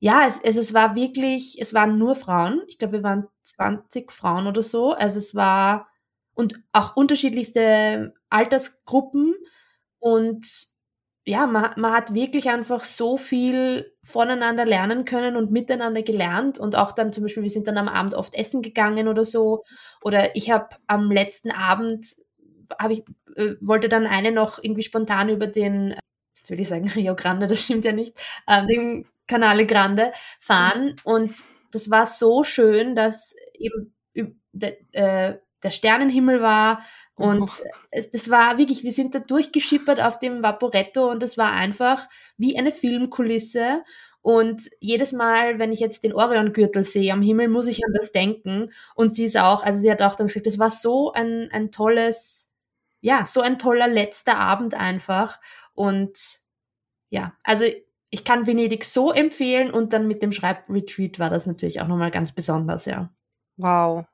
ja, es, also es war wirklich, es waren nur Frauen. Ich glaube, wir waren 20 Frauen oder so. Also es war, und auch unterschiedlichste Altersgruppen. Und ja, man, man hat wirklich einfach so viel voneinander lernen können und miteinander gelernt und auch dann zum Beispiel, wir sind dann am Abend oft essen gegangen oder so. Oder ich habe am letzten Abend, habe ich, äh, wollte dann eine noch irgendwie spontan über den, jetzt will ich sagen Rio Grande, das stimmt ja nicht, äh, den Canale Grande fahren. Und das war so schön, dass eben äh, der Sternenhimmel war, und es, das war wirklich, wir sind da durchgeschippert auf dem Vaporetto und das war einfach wie eine Filmkulisse. Und jedes Mal, wenn ich jetzt den Orion-Gürtel sehe am Himmel, muss ich an das denken. Und sie ist auch, also sie hat auch dann gesagt, das war so ein, ein tolles, ja, so ein toller letzter Abend einfach. Und ja, also ich kann Venedig so empfehlen und dann mit dem Schreibretreat war das natürlich auch nochmal ganz besonders, ja. Wow.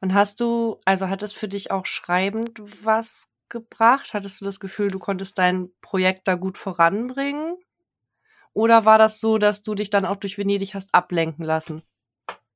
Und hast du, also hat es für dich auch schreibend was gebracht? Hattest du das Gefühl, du konntest dein Projekt da gut voranbringen? Oder war das so, dass du dich dann auch durch Venedig hast ablenken lassen?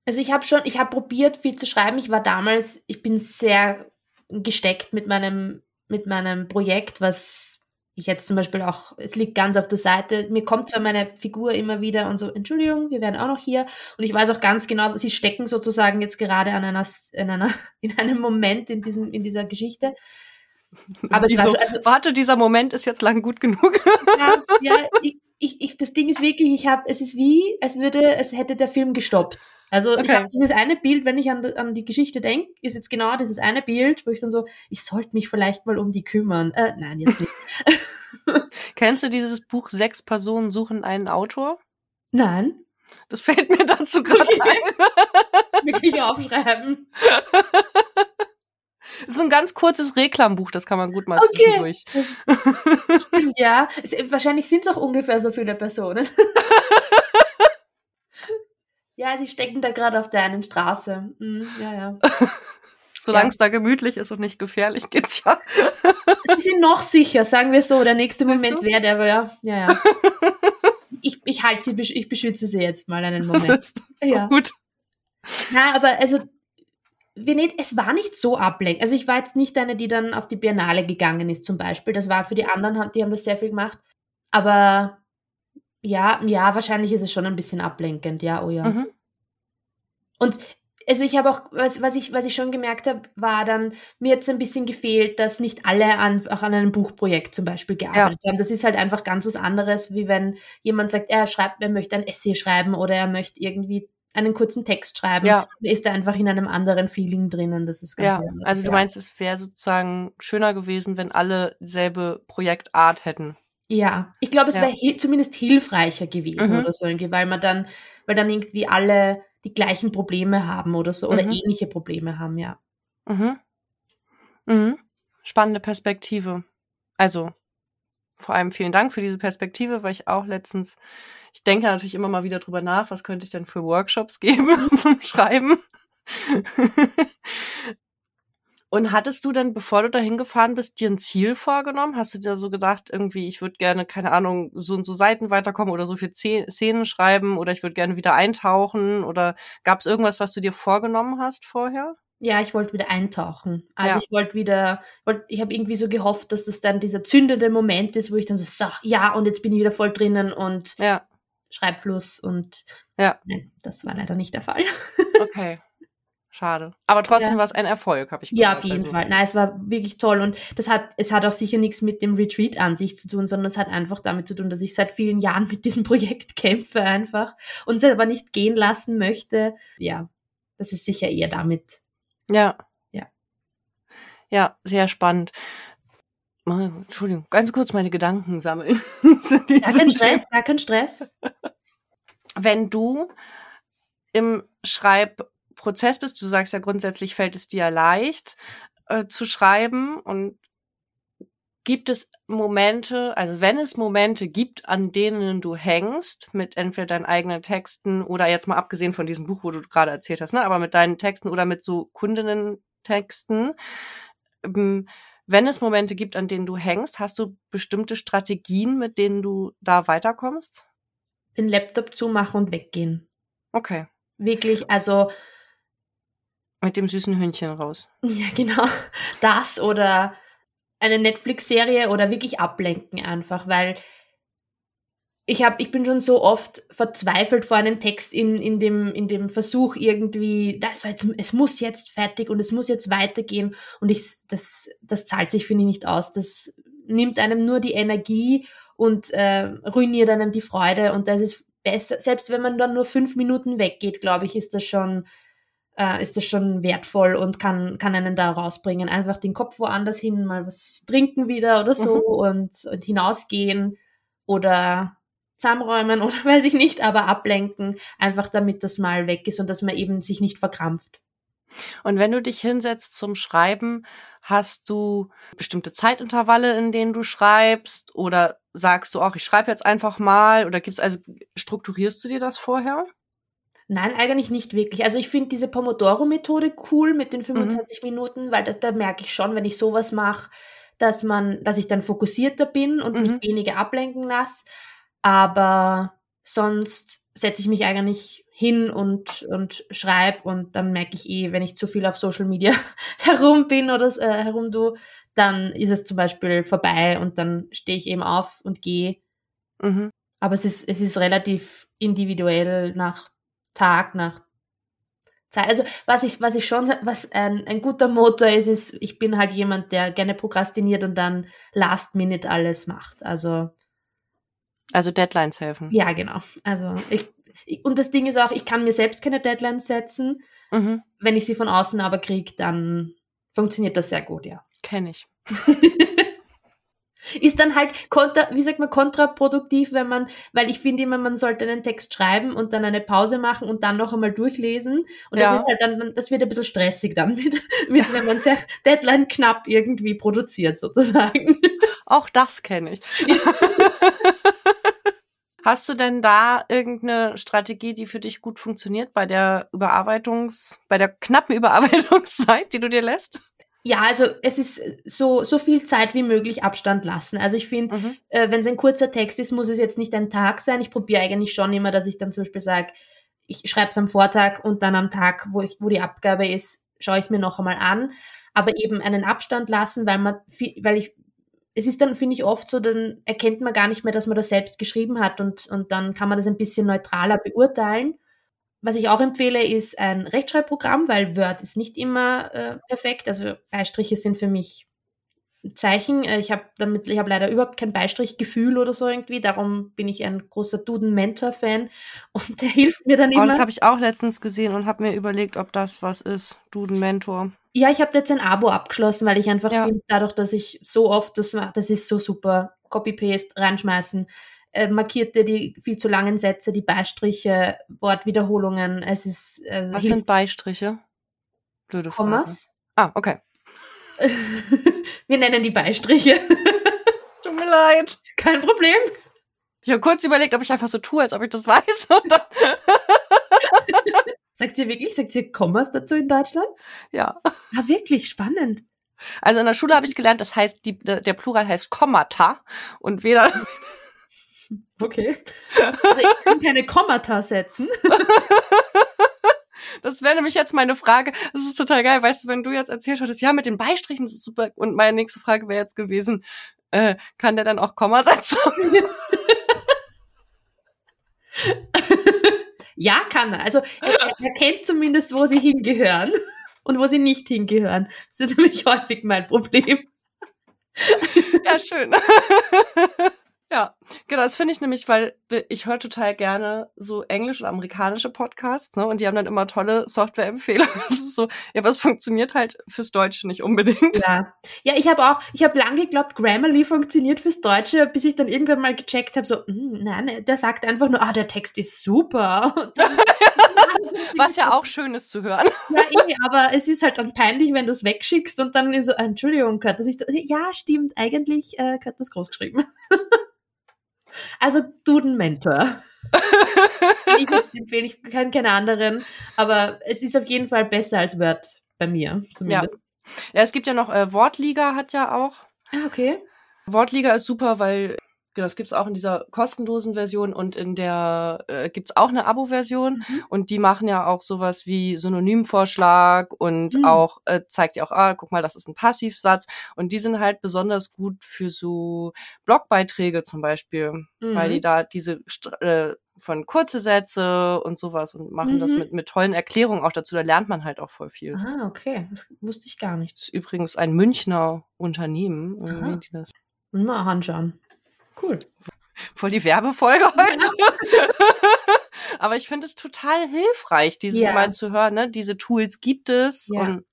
Also ich habe schon, ich habe probiert viel zu schreiben. Ich war damals, ich bin sehr gesteckt mit meinem mit meinem Projekt, was ich jetzt zum Beispiel auch, es liegt ganz auf der Seite, mir kommt zwar meine Figur immer wieder und so, Entschuldigung, wir werden auch noch hier. Und ich weiß auch ganz genau, sie stecken sozusagen jetzt gerade an einer, in einer, in einem Moment in diesem, in dieser Geschichte. Aber es war so, also, warte, dieser Moment ist jetzt lang gut genug. Ja, ja ich, ich, ich, das Ding ist wirklich, ich habe, es ist wie, als würde, es hätte der Film gestoppt. Also okay. ich habe dieses eine Bild, wenn ich an, an die Geschichte denke, ist jetzt genau dieses eine Bild, wo ich dann so, ich sollte mich vielleicht mal um die kümmern. Äh, nein, jetzt nicht. Kennst du dieses Buch Sechs Personen suchen einen Autor? Nein. Das fällt mir dazu gerade ein. Wirklich aufschreiben. Das ist ein ganz kurzes Reklambuch, das kann man gut mal okay. zwischendurch. Stimmt, ja. Es, wahrscheinlich sind es auch ungefähr so viele Personen. ja, sie stecken da gerade auf der einen Straße. Mhm, ja, ja. Solange es ja. da gemütlich ist und nicht gefährlich, geht's ja. sie sind noch sicher, sagen wir so. Der nächste Moment wäre der, aber ja, ja, ja. Ich, ich halte sie, ich beschütze sie jetzt mal einen Moment. Das ist, das ist ja. gut. Na, aber also Venedig, es war nicht so ablenkend. Also ich war jetzt nicht eine, die dann auf die Biennale gegangen ist zum Beispiel. Das war für die anderen, die haben das sehr viel gemacht. Aber ja, ja, wahrscheinlich ist es schon ein bisschen ablenkend, ja, oh ja. Mhm. Und also ich habe auch, was, was, ich, was ich schon gemerkt habe, war dann, mir es ein bisschen gefehlt, dass nicht alle an, auch an einem Buchprojekt zum Beispiel gearbeitet ja. haben. Das ist halt einfach ganz was anderes, wie wenn jemand sagt, er schreibt, er möchte ein Essay schreiben oder er möchte irgendwie einen kurzen Text schreiben, ja. ist er einfach in einem anderen Feeling drinnen. Das ist ganz Ja, anders, also du ja. meinst, es wäre sozusagen schöner gewesen, wenn alle dieselbe Projektart hätten. Ja, ich glaube, es ja. wäre zumindest hilfreicher gewesen mhm. oder so irgendwie, weil man dann, weil dann irgendwie alle die gleichen Probleme haben oder so oder mhm. ähnliche Probleme haben, ja. Mhm. Mhm. Spannende Perspektive. Also vor allem vielen Dank für diese Perspektive, weil ich auch letztens ich denke natürlich immer mal wieder drüber nach, was könnte ich denn für Workshops geben zum Schreiben. Und hattest du denn, bevor du dahin gefahren bist, dir ein Ziel vorgenommen? Hast du dir so gedacht, irgendwie, ich würde gerne, keine Ahnung, so und so Seiten weiterkommen oder so viel Szenen schreiben oder ich würde gerne wieder eintauchen? Oder gab es irgendwas, was du dir vorgenommen hast vorher? Ja, ich wollte wieder eintauchen. Also ja. ich wollte wieder, wollt, ich habe irgendwie so gehofft, dass das dann dieser zündende Moment ist, wo ich dann so, so, ja, und jetzt bin ich wieder voll drinnen und ja. Schreibfluss und ja. Nein, das war leider nicht der Fall. Okay. Schade. Aber trotzdem ja. war es ein Erfolg, habe ich gehört. Ja, auf jeden also. Fall. Nein, es war wirklich toll. Und das hat, es hat auch sicher nichts mit dem Retreat an sich zu tun, sondern es hat einfach damit zu tun, dass ich seit vielen Jahren mit diesem Projekt kämpfe einfach und es aber nicht gehen lassen möchte. Ja, das ist sicher eher damit. Ja. Ja. Ja, sehr spannend. Entschuldigung, ganz kurz meine Gedanken sammeln. gar kein Stress, gar kein Stress. Wenn du im Schreibprozess bist, du sagst ja grundsätzlich fällt es dir leicht äh, zu schreiben und gibt es Momente, also wenn es Momente gibt, an denen du hängst mit entweder deinen eigenen Texten oder jetzt mal abgesehen von diesem Buch, wo du gerade erzählt hast, ne, aber mit deinen Texten oder mit so Kundinnen-Texten, ähm, wenn es Momente gibt, an denen du hängst, hast du bestimmte Strategien, mit denen du da weiterkommst? Den Laptop zumachen und weggehen. Okay. Wirklich, also. Mit dem süßen Hündchen raus. Ja, genau. Das oder eine Netflix-Serie oder wirklich ablenken einfach, weil ich habe, ich bin schon so oft verzweifelt vor einem Text in, in dem, in dem Versuch irgendwie, das, jetzt, es muss jetzt fertig und es muss jetzt weitergehen und ich, das, das zahlt sich, finde ich, nicht aus. Das nimmt einem nur die Energie und äh, ruiniert einem die Freude und das ist besser, selbst wenn man dann nur fünf Minuten weggeht, glaube ich, ist das schon, äh, ist das schon wertvoll und kann, kann einen da rausbringen. Einfach den Kopf woanders hin, mal was trinken wieder oder so mhm. und, und hinausgehen oder zusammenräumen oder weiß ich nicht, aber ablenken, einfach damit das mal weg ist und dass man eben sich nicht verkrampft. Und wenn du dich hinsetzt zum Schreiben, hast du bestimmte Zeitintervalle, in denen du schreibst oder sagst du auch, ich schreibe jetzt einfach mal oder gibt's also strukturierst du dir das vorher? Nein, eigentlich nicht wirklich. Also ich finde diese Pomodoro-Methode cool mit den 25 mhm. Minuten, weil das, da merke ich schon, wenn ich sowas mache, dass man, dass ich dann fokussierter bin und mhm. mich weniger ablenken lasse. Aber sonst setze ich mich eigentlich hin und, und schreibe und dann merke ich eh, wenn ich zu viel auf Social Media herum bin oder äh, herum du, dann ist es zum Beispiel vorbei und dann stehe ich eben auf und gehe. Mhm. Aber es ist, es ist relativ individuell nach Tag, nach Zeit. Also was ich, was ich schon, was ein, ein guter Motor ist, ist, ich bin halt jemand, der gerne prokrastiniert und dann last minute alles macht. Also also Deadlines helfen. Ja, genau. Also ich, und das Ding ist auch, ich kann mir selbst keine Deadlines setzen. Mhm. Wenn ich sie von außen aber kriege, dann funktioniert das sehr gut, ja. Kenne ich. ist dann halt kontra, wie sagt man, kontraproduktiv, wenn man, weil ich finde immer, man sollte einen Text schreiben und dann eine Pause machen und dann noch einmal durchlesen. Und ja. das ist halt dann, das wird ein bisschen stressig dann mit, mit wenn man sehr Deadline knapp irgendwie produziert, sozusagen. Auch das kenne ich. Hast du denn da irgendeine Strategie, die für dich gut funktioniert bei der Überarbeitungs, bei der knappen Überarbeitungszeit, die du dir lässt? Ja, also es ist so, so viel Zeit wie möglich Abstand lassen. Also ich finde, mhm. äh, wenn es ein kurzer Text ist, muss es jetzt nicht ein Tag sein. Ich probiere eigentlich schon immer, dass ich dann zum Beispiel sage, ich schreibe es am Vortag und dann am Tag, wo, ich, wo die Abgabe ist, schaue ich es mir noch einmal an. Aber eben einen Abstand lassen, weil man, weil ich es ist dann, finde ich, oft so, dann erkennt man gar nicht mehr, dass man das selbst geschrieben hat und, und dann kann man das ein bisschen neutraler beurteilen. Was ich auch empfehle, ist ein Rechtschreibprogramm, weil Word ist nicht immer äh, perfekt. Also Beistriche sind für mich Zeichen. Äh, ich habe damit, ich habe leider überhaupt kein Beistrichgefühl oder so irgendwie. Darum bin ich ein großer Duden-Mentor-Fan und der hilft mir dann immer. Oh, das habe ich auch letztens gesehen und habe mir überlegt, ob das was ist. Duden-Mentor. Ja, ich habe jetzt ein Abo abgeschlossen, weil ich einfach ja. finde, dadurch, dass ich so oft das mache, das ist so super. Copy-Paste reinschmeißen, äh, markierte die viel zu langen Sätze, die Beistriche, Wortwiederholungen. Es ist. Äh, Was sind Beistriche? Blöde Frage. Kommas? Ah, okay. Wir nennen die Beistriche. Tut mir leid. Kein Problem. Ich habe kurz überlegt, ob ich einfach so tue, als ob ich das weiß. Sagt ihr wirklich? Sagt ihr Kommas dazu in Deutschland? Ja. Ah, wirklich spannend. Also in der Schule habe ich gelernt, das heißt, die, der Plural heißt Kommata und weder. Okay. Also ich kann keine Kommata setzen. Das wäre nämlich jetzt meine Frage. Das ist total geil. Weißt du, wenn du jetzt erzählt hättest, ja, mit den Beistrichen ist super. Und meine nächste Frage wäre jetzt gewesen, äh, kann der dann auch Komma setzen? Ja, kann er. Also er, er kennt zumindest, wo sie hingehören und wo sie nicht hingehören. Das ist nämlich häufig mein Problem. Ja, schön. Ja, genau, das finde ich nämlich, weil ich höre total gerne so englische und amerikanische Podcasts, ne? Und die haben dann immer tolle Softwareempfehlungen. Das ist so, ja, was funktioniert halt fürs Deutsche nicht unbedingt. Ja. Ja, ich habe auch, ich habe lange geglaubt, Grammarly funktioniert fürs Deutsche, bis ich dann irgendwann mal gecheckt habe, so, hm, nein, der sagt einfach nur, ah, der Text ist super. Dann, was ja auch schön ist zu hören. Ja, eh, aber es ist halt dann peinlich, wenn du es wegschickst und dann so, Entschuldigung, gehört das nicht? Ja, stimmt, eigentlich äh, gehört das groß geschrieben. Also Duden-Mentor. ich empfehle, ich kann keine anderen, aber es ist auf jeden Fall besser als Word bei mir zumindest. Ja, ja es gibt ja noch äh, Wortliga hat ja auch. Ah, okay. Wortliga ist super, weil Genau, das gibt's auch in dieser kostenlosen Version und in der äh, gibt's auch eine Abo-Version mhm. und die machen ja auch sowas wie Synonymvorschlag und mhm. auch äh, zeigt ja auch, ah, guck mal, das ist ein Passivsatz und die sind halt besonders gut für so Blogbeiträge zum Beispiel, mhm. weil die mhm. da diese äh, von kurze Sätze und sowas und machen das mhm. mit, mit tollen Erklärungen auch dazu. Da lernt man halt auch voll viel. Ah, okay. Das wusste ich gar nicht. Das ist übrigens ein Münchner Unternehmen, irgendwie, die das. Mal anschauen. Cool. Voll die Werbefolge heute. Aber ich finde es total hilfreich, dieses ja. Mal zu hören. Ne? Diese Tools gibt es ja. und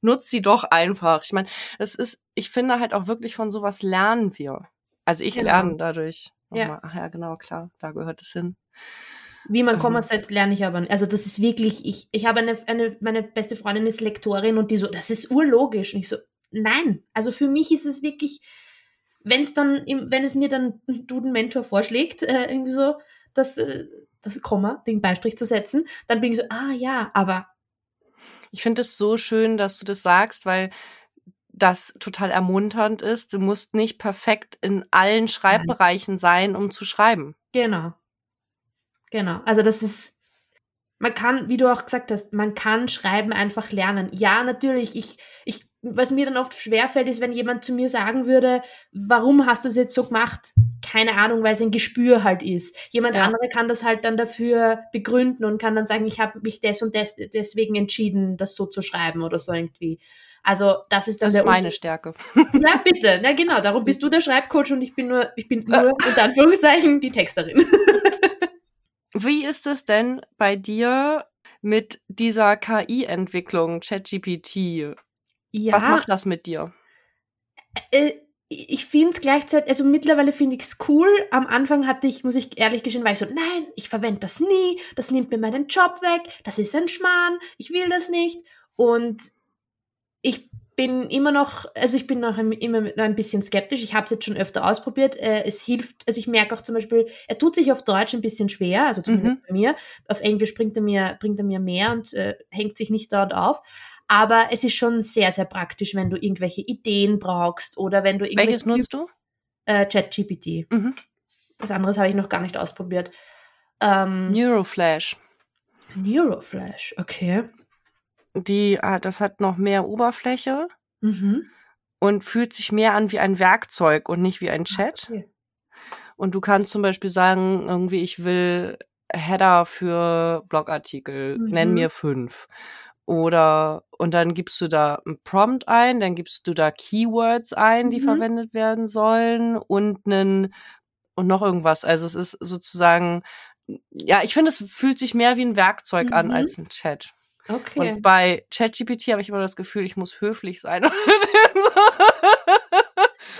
nutzt sie doch einfach. Ich meine, es ist, ich finde halt auch wirklich von sowas lernen wir. Also ich genau. lerne dadurch. Ja. Ach ja, genau, klar, da gehört es hin. Wie man Komma setzt, lerne ich aber. Also das ist wirklich, ich, ich habe eine, eine, meine beste Freundin ist Lektorin und die so, das ist urlogisch. Und ich so, nein. Also für mich ist es wirklich, wenn es dann, wenn es mir dann ein Duden-Mentor vorschlägt, äh, irgendwie so, das, äh, das Komma, den Beistrich zu setzen, dann bin ich so, ah ja, aber. Ich finde es so schön, dass du das sagst, weil das total ermunternd ist. Du musst nicht perfekt in allen Schreibbereichen sein, um zu schreiben. Genau. Genau. Also das ist, man kann, wie du auch gesagt hast, man kann Schreiben einfach lernen. Ja, natürlich, ich, ich, was mir dann oft schwerfällt, ist, wenn jemand zu mir sagen würde, warum hast du es jetzt so gemacht? Keine Ahnung, weil es ein Gespür halt ist. Jemand ja. andere kann das halt dann dafür begründen und kann dann sagen, ich habe mich des und des, deswegen entschieden, das so zu schreiben oder so irgendwie. Also das ist dann das der ist meine Stärke. Ja, bitte. Na genau, darum bist du der Schreibcoach und ich bin nur, ich bin nur unter Anführungszeichen die Texterin. Wie ist es denn bei dir mit dieser KI-Entwicklung, ChatGPT? Ja. Was macht das mit dir? Äh, ich finde es gleichzeitig, also mittlerweile finde ich es cool. Am Anfang hatte ich, muss ich ehrlich gestehen, war ich so, nein, ich verwende das nie, das nimmt mir meinen Job weg, das ist ein Schmarrn, ich will das nicht. Und ich bin immer noch, also ich bin noch immer ein bisschen skeptisch. Ich habe es jetzt schon öfter ausprobiert. Äh, es hilft, also ich merke auch zum Beispiel, er tut sich auf Deutsch ein bisschen schwer, also zumindest mhm. bei mir. Auf Englisch bringt er mir, bringt er mir mehr und äh, hängt sich nicht dort auf. Aber es ist schon sehr, sehr praktisch, wenn du irgendwelche Ideen brauchst oder wenn du irgendwelche. Welches nutzt du? Äh, ChatGPT. Mhm. Was anderes habe ich noch gar nicht ausprobiert. Ähm, Neuroflash. Neuroflash, okay die, ah, das hat noch mehr Oberfläche mhm. und fühlt sich mehr an wie ein Werkzeug und nicht wie ein ah, Chat. Okay. Und du kannst zum Beispiel sagen, irgendwie, ich will Header für Blogartikel, mhm. nenn mir fünf. Oder, und dann gibst du da ein Prompt ein, dann gibst du da Keywords ein, die mhm. verwendet werden sollen und einen, und noch irgendwas. Also es ist sozusagen, ja, ich finde, es fühlt sich mehr wie ein Werkzeug an mhm. als ein Chat. Okay. Und bei ChatGPT habe ich immer das Gefühl, ich muss höflich sein.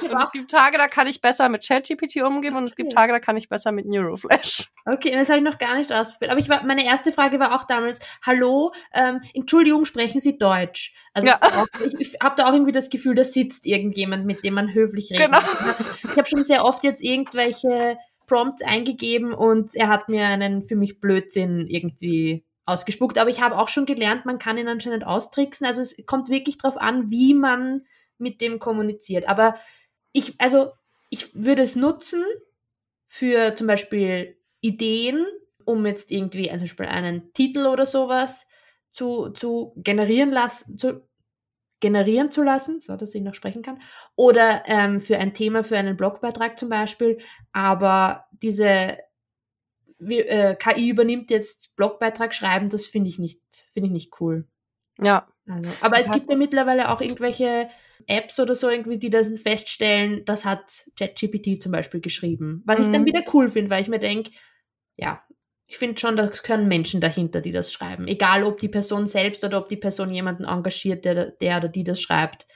und es gibt Tage, da kann ich besser mit ChatGPT umgehen und es gibt Tage, da kann ich besser mit Neuroflash. Okay, das habe ich noch gar nicht ausprobiert. Aber ich war, meine erste Frage war auch damals, hallo, ähm, Entschuldigung, sprechen Sie Deutsch? Also ja. auch, ich, ich habe da auch irgendwie das Gefühl, da sitzt irgendjemand, mit dem man höflich redet. Genau. Ich habe schon sehr oft jetzt irgendwelche Prompts eingegeben und er hat mir einen für mich Blödsinn irgendwie ausgespuckt. Aber ich habe auch schon gelernt, man kann ihn anscheinend austricksen. Also es kommt wirklich darauf an, wie man mit dem kommuniziert. Aber ich, also ich würde es nutzen für zum Beispiel Ideen, um jetzt irgendwie zum Beispiel einen Titel oder sowas zu, zu generieren lassen, zu generieren zu lassen, so dass ich noch sprechen kann, oder ähm, für ein Thema, für einen Blogbeitrag zum Beispiel. Aber diese wie, äh, KI übernimmt jetzt Blogbeitrag schreiben, das finde ich nicht, finde ich nicht cool. Ja. Also, aber das es gibt ja mittlerweile auch irgendwelche Apps oder so irgendwie, die das feststellen, das hat ChatGPT zum Beispiel geschrieben. Was mhm. ich dann mhm. wieder cool finde, weil ich mir denke, ja, ich finde schon, da können Menschen dahinter, die das schreiben. Egal, ob die Person selbst oder ob die Person jemanden engagiert, der, der oder die das schreibt.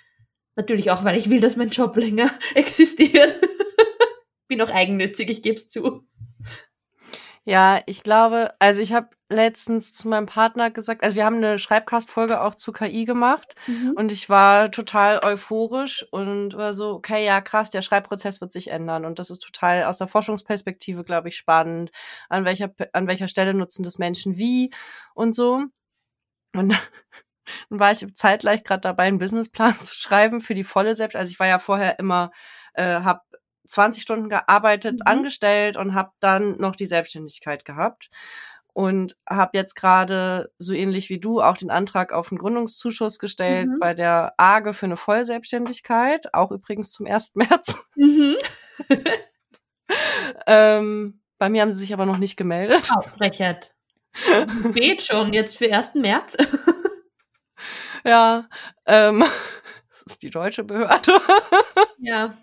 Natürlich auch, weil ich will, dass mein Job länger existiert. Bin auch eigennützig, ich gebe es zu. Ja, ich glaube, also ich habe letztens zu meinem Partner gesagt, also wir haben eine Schreibcast-Folge auch zu KI gemacht mhm. und ich war total euphorisch und war so, okay, ja, krass, der Schreibprozess wird sich ändern und das ist total aus der Forschungsperspektive, glaube ich, spannend. An welcher, an welcher Stelle nutzen das Menschen wie und so. Und dann war ich zeitgleich gerade dabei, einen Businessplan zu schreiben für die volle Selbst. Also ich war ja vorher immer, äh, habe 20 Stunden gearbeitet, mhm. angestellt und habe dann noch die Selbstständigkeit gehabt und habe jetzt gerade so ähnlich wie du auch den Antrag auf einen Gründungszuschuss gestellt mhm. bei der AGE für eine Vollselbstständigkeit, auch übrigens zum 1. März. Mhm. ähm, bei mir haben sie sich aber noch nicht gemeldet. Aufbrechert. Spät schon, jetzt für 1. März. ja, ähm, das ist die deutsche Behörde. ja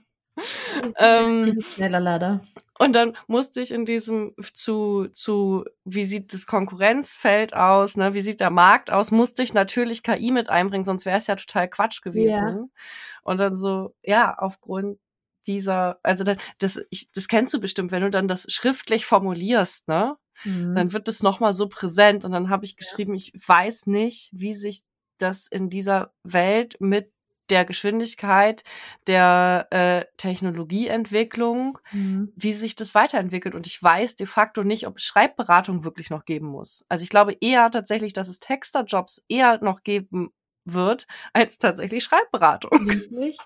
ähm, schneller leider. Und dann musste ich in diesem zu, zu, wie sieht das Konkurrenzfeld aus, ne, wie sieht der Markt aus, musste ich natürlich KI mit einbringen, sonst wäre es ja total Quatsch gewesen. Ja. Und dann so, ja, aufgrund dieser, also dann, das, ich, das kennst du bestimmt, wenn du dann das schriftlich formulierst, ne? Mhm. Dann wird das nochmal so präsent und dann habe ich geschrieben, ja. ich weiß nicht, wie sich das in dieser Welt mit der Geschwindigkeit der äh, Technologieentwicklung, mhm. wie sich das weiterentwickelt. Und ich weiß de facto nicht, ob es Schreibberatung wirklich noch geben muss. Also ich glaube eher tatsächlich, dass es Texterjobs eher noch geben wird, als tatsächlich Schreibberatung. Wirklich?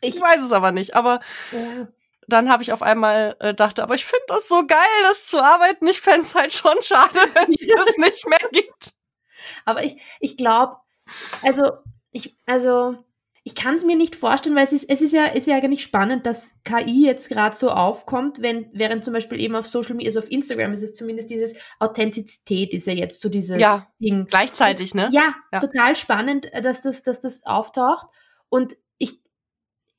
Ich, ich weiß es aber nicht. Aber ja. dann habe ich auf einmal äh, dachte, aber ich finde das so geil, das zu arbeiten. Ich fände es halt schon schade, wenn es das nicht mehr gibt. Aber ich, ich glaube, also ich, also ich kann es mir nicht vorstellen, weil es ist, es ist ja, ist ja eigentlich spannend, dass KI jetzt gerade so aufkommt, wenn, während zum Beispiel eben auf Social Media, also auf Instagram ist es zumindest dieses Authentizität ist ja jetzt so dieses ja, Ding. Gleichzeitig, ne? Ja, ja, total spannend, dass das, dass das auftaucht. Und ich,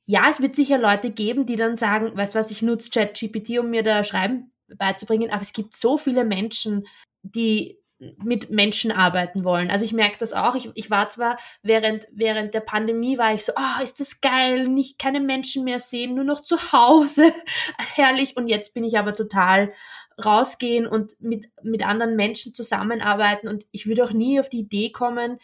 ja, es wird sicher Leute geben, die dann sagen, weißt du was, ich nutze ChatGPT, um mir da Schreiben beizubringen, aber es gibt so viele Menschen, die mit Menschen arbeiten wollen. Also ich merke das auch. Ich, ich war zwar während, während der Pandemie war ich so, ah, oh, ist das geil, nicht keine Menschen mehr sehen, nur noch zu Hause. Herrlich. Und jetzt bin ich aber total rausgehen und mit, mit anderen Menschen zusammenarbeiten. Und ich würde auch nie auf die Idee kommen,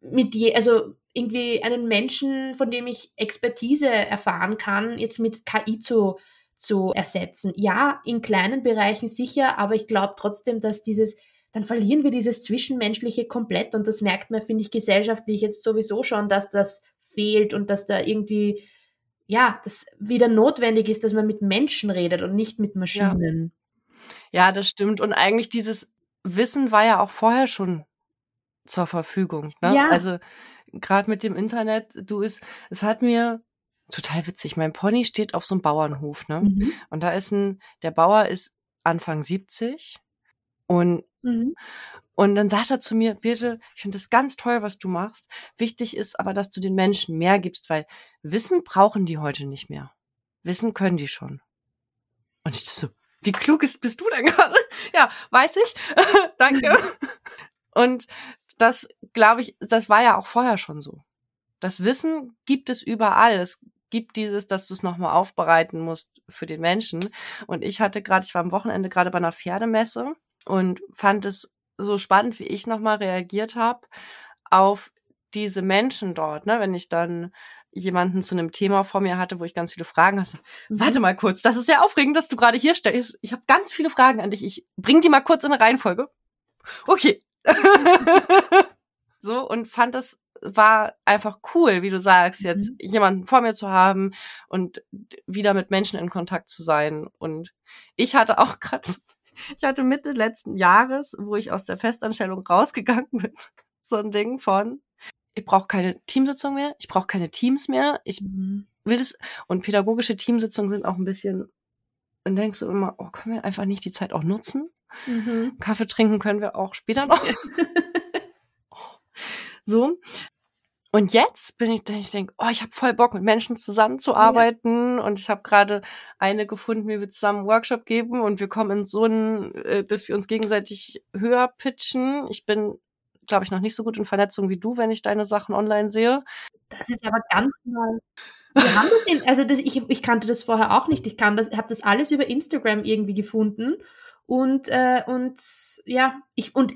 mit je, also irgendwie einen Menschen, von dem ich Expertise erfahren kann, jetzt mit KI zu zu ersetzen. Ja, in kleinen Bereichen sicher, aber ich glaube trotzdem, dass dieses, dann verlieren wir dieses Zwischenmenschliche komplett und das merkt man, finde ich, gesellschaftlich jetzt sowieso schon, dass das fehlt und dass da irgendwie, ja, das wieder notwendig ist, dass man mit Menschen redet und nicht mit Maschinen. Ja, ja das stimmt. Und eigentlich dieses Wissen war ja auch vorher schon zur Verfügung. Ne? Ja. Also gerade mit dem Internet, du ist, es hat mir total witzig. Mein Pony steht auf so einem Bauernhof, ne? Mhm. Und da ist ein, der Bauer ist Anfang 70 und mhm. Und dann sagt er zu mir, Birte, ich finde das ganz toll, was du machst. Wichtig ist aber, dass du den Menschen mehr gibst, weil Wissen brauchen die heute nicht mehr. Wissen können die schon. Und ich so, wie klug ist, bist du denn gerade? Ja, weiß ich. Danke. Und das, glaube ich, das war ja auch vorher schon so. Das Wissen gibt es überall. Es gibt dieses, dass du es nochmal aufbereiten musst für den Menschen. Und ich hatte gerade, ich war am Wochenende gerade bei einer Pferdemesse und fand es so spannend, wie ich nochmal reagiert habe auf diese Menschen dort, ne? Wenn ich dann jemanden zu einem Thema vor mir hatte, wo ich ganz viele Fragen hatte. Mhm. Warte mal kurz, das ist sehr aufregend, dass du gerade hier stehst. Ich habe ganz viele Fragen an dich. Ich bring die mal kurz in eine Reihenfolge. Okay. so und fand das war einfach cool, wie du sagst, jetzt mhm. jemanden vor mir zu haben und wieder mit Menschen in Kontakt zu sein. Und ich hatte auch gerade, ich hatte Mitte letzten Jahres, wo ich aus der Festanstellung rausgegangen bin, so ein Ding von, ich brauche keine Teamsitzung mehr, ich brauche keine Teams mehr, ich mhm. will das, und pädagogische Teamsitzungen sind auch ein bisschen, dann denkst du immer, oh, können wir einfach nicht die Zeit auch nutzen? Mhm. Kaffee trinken können wir auch später noch. So. Und jetzt bin ich, ich denke, oh, ich habe voll Bock, mit Menschen zusammenzuarbeiten. Ja. Und ich habe gerade eine gefunden, wie wir zusammen einen Workshop geben und wir kommen in so ein, äh, dass wir uns gegenseitig höher pitchen. Ich bin, glaube ich, noch nicht so gut in Vernetzung wie du, wenn ich deine Sachen online sehe. Das ist aber ganz mal. Wir haben das in, also das, ich, ich kannte das vorher auch nicht. Ich kann das, habe das alles über Instagram irgendwie gefunden und äh, und ja, ich und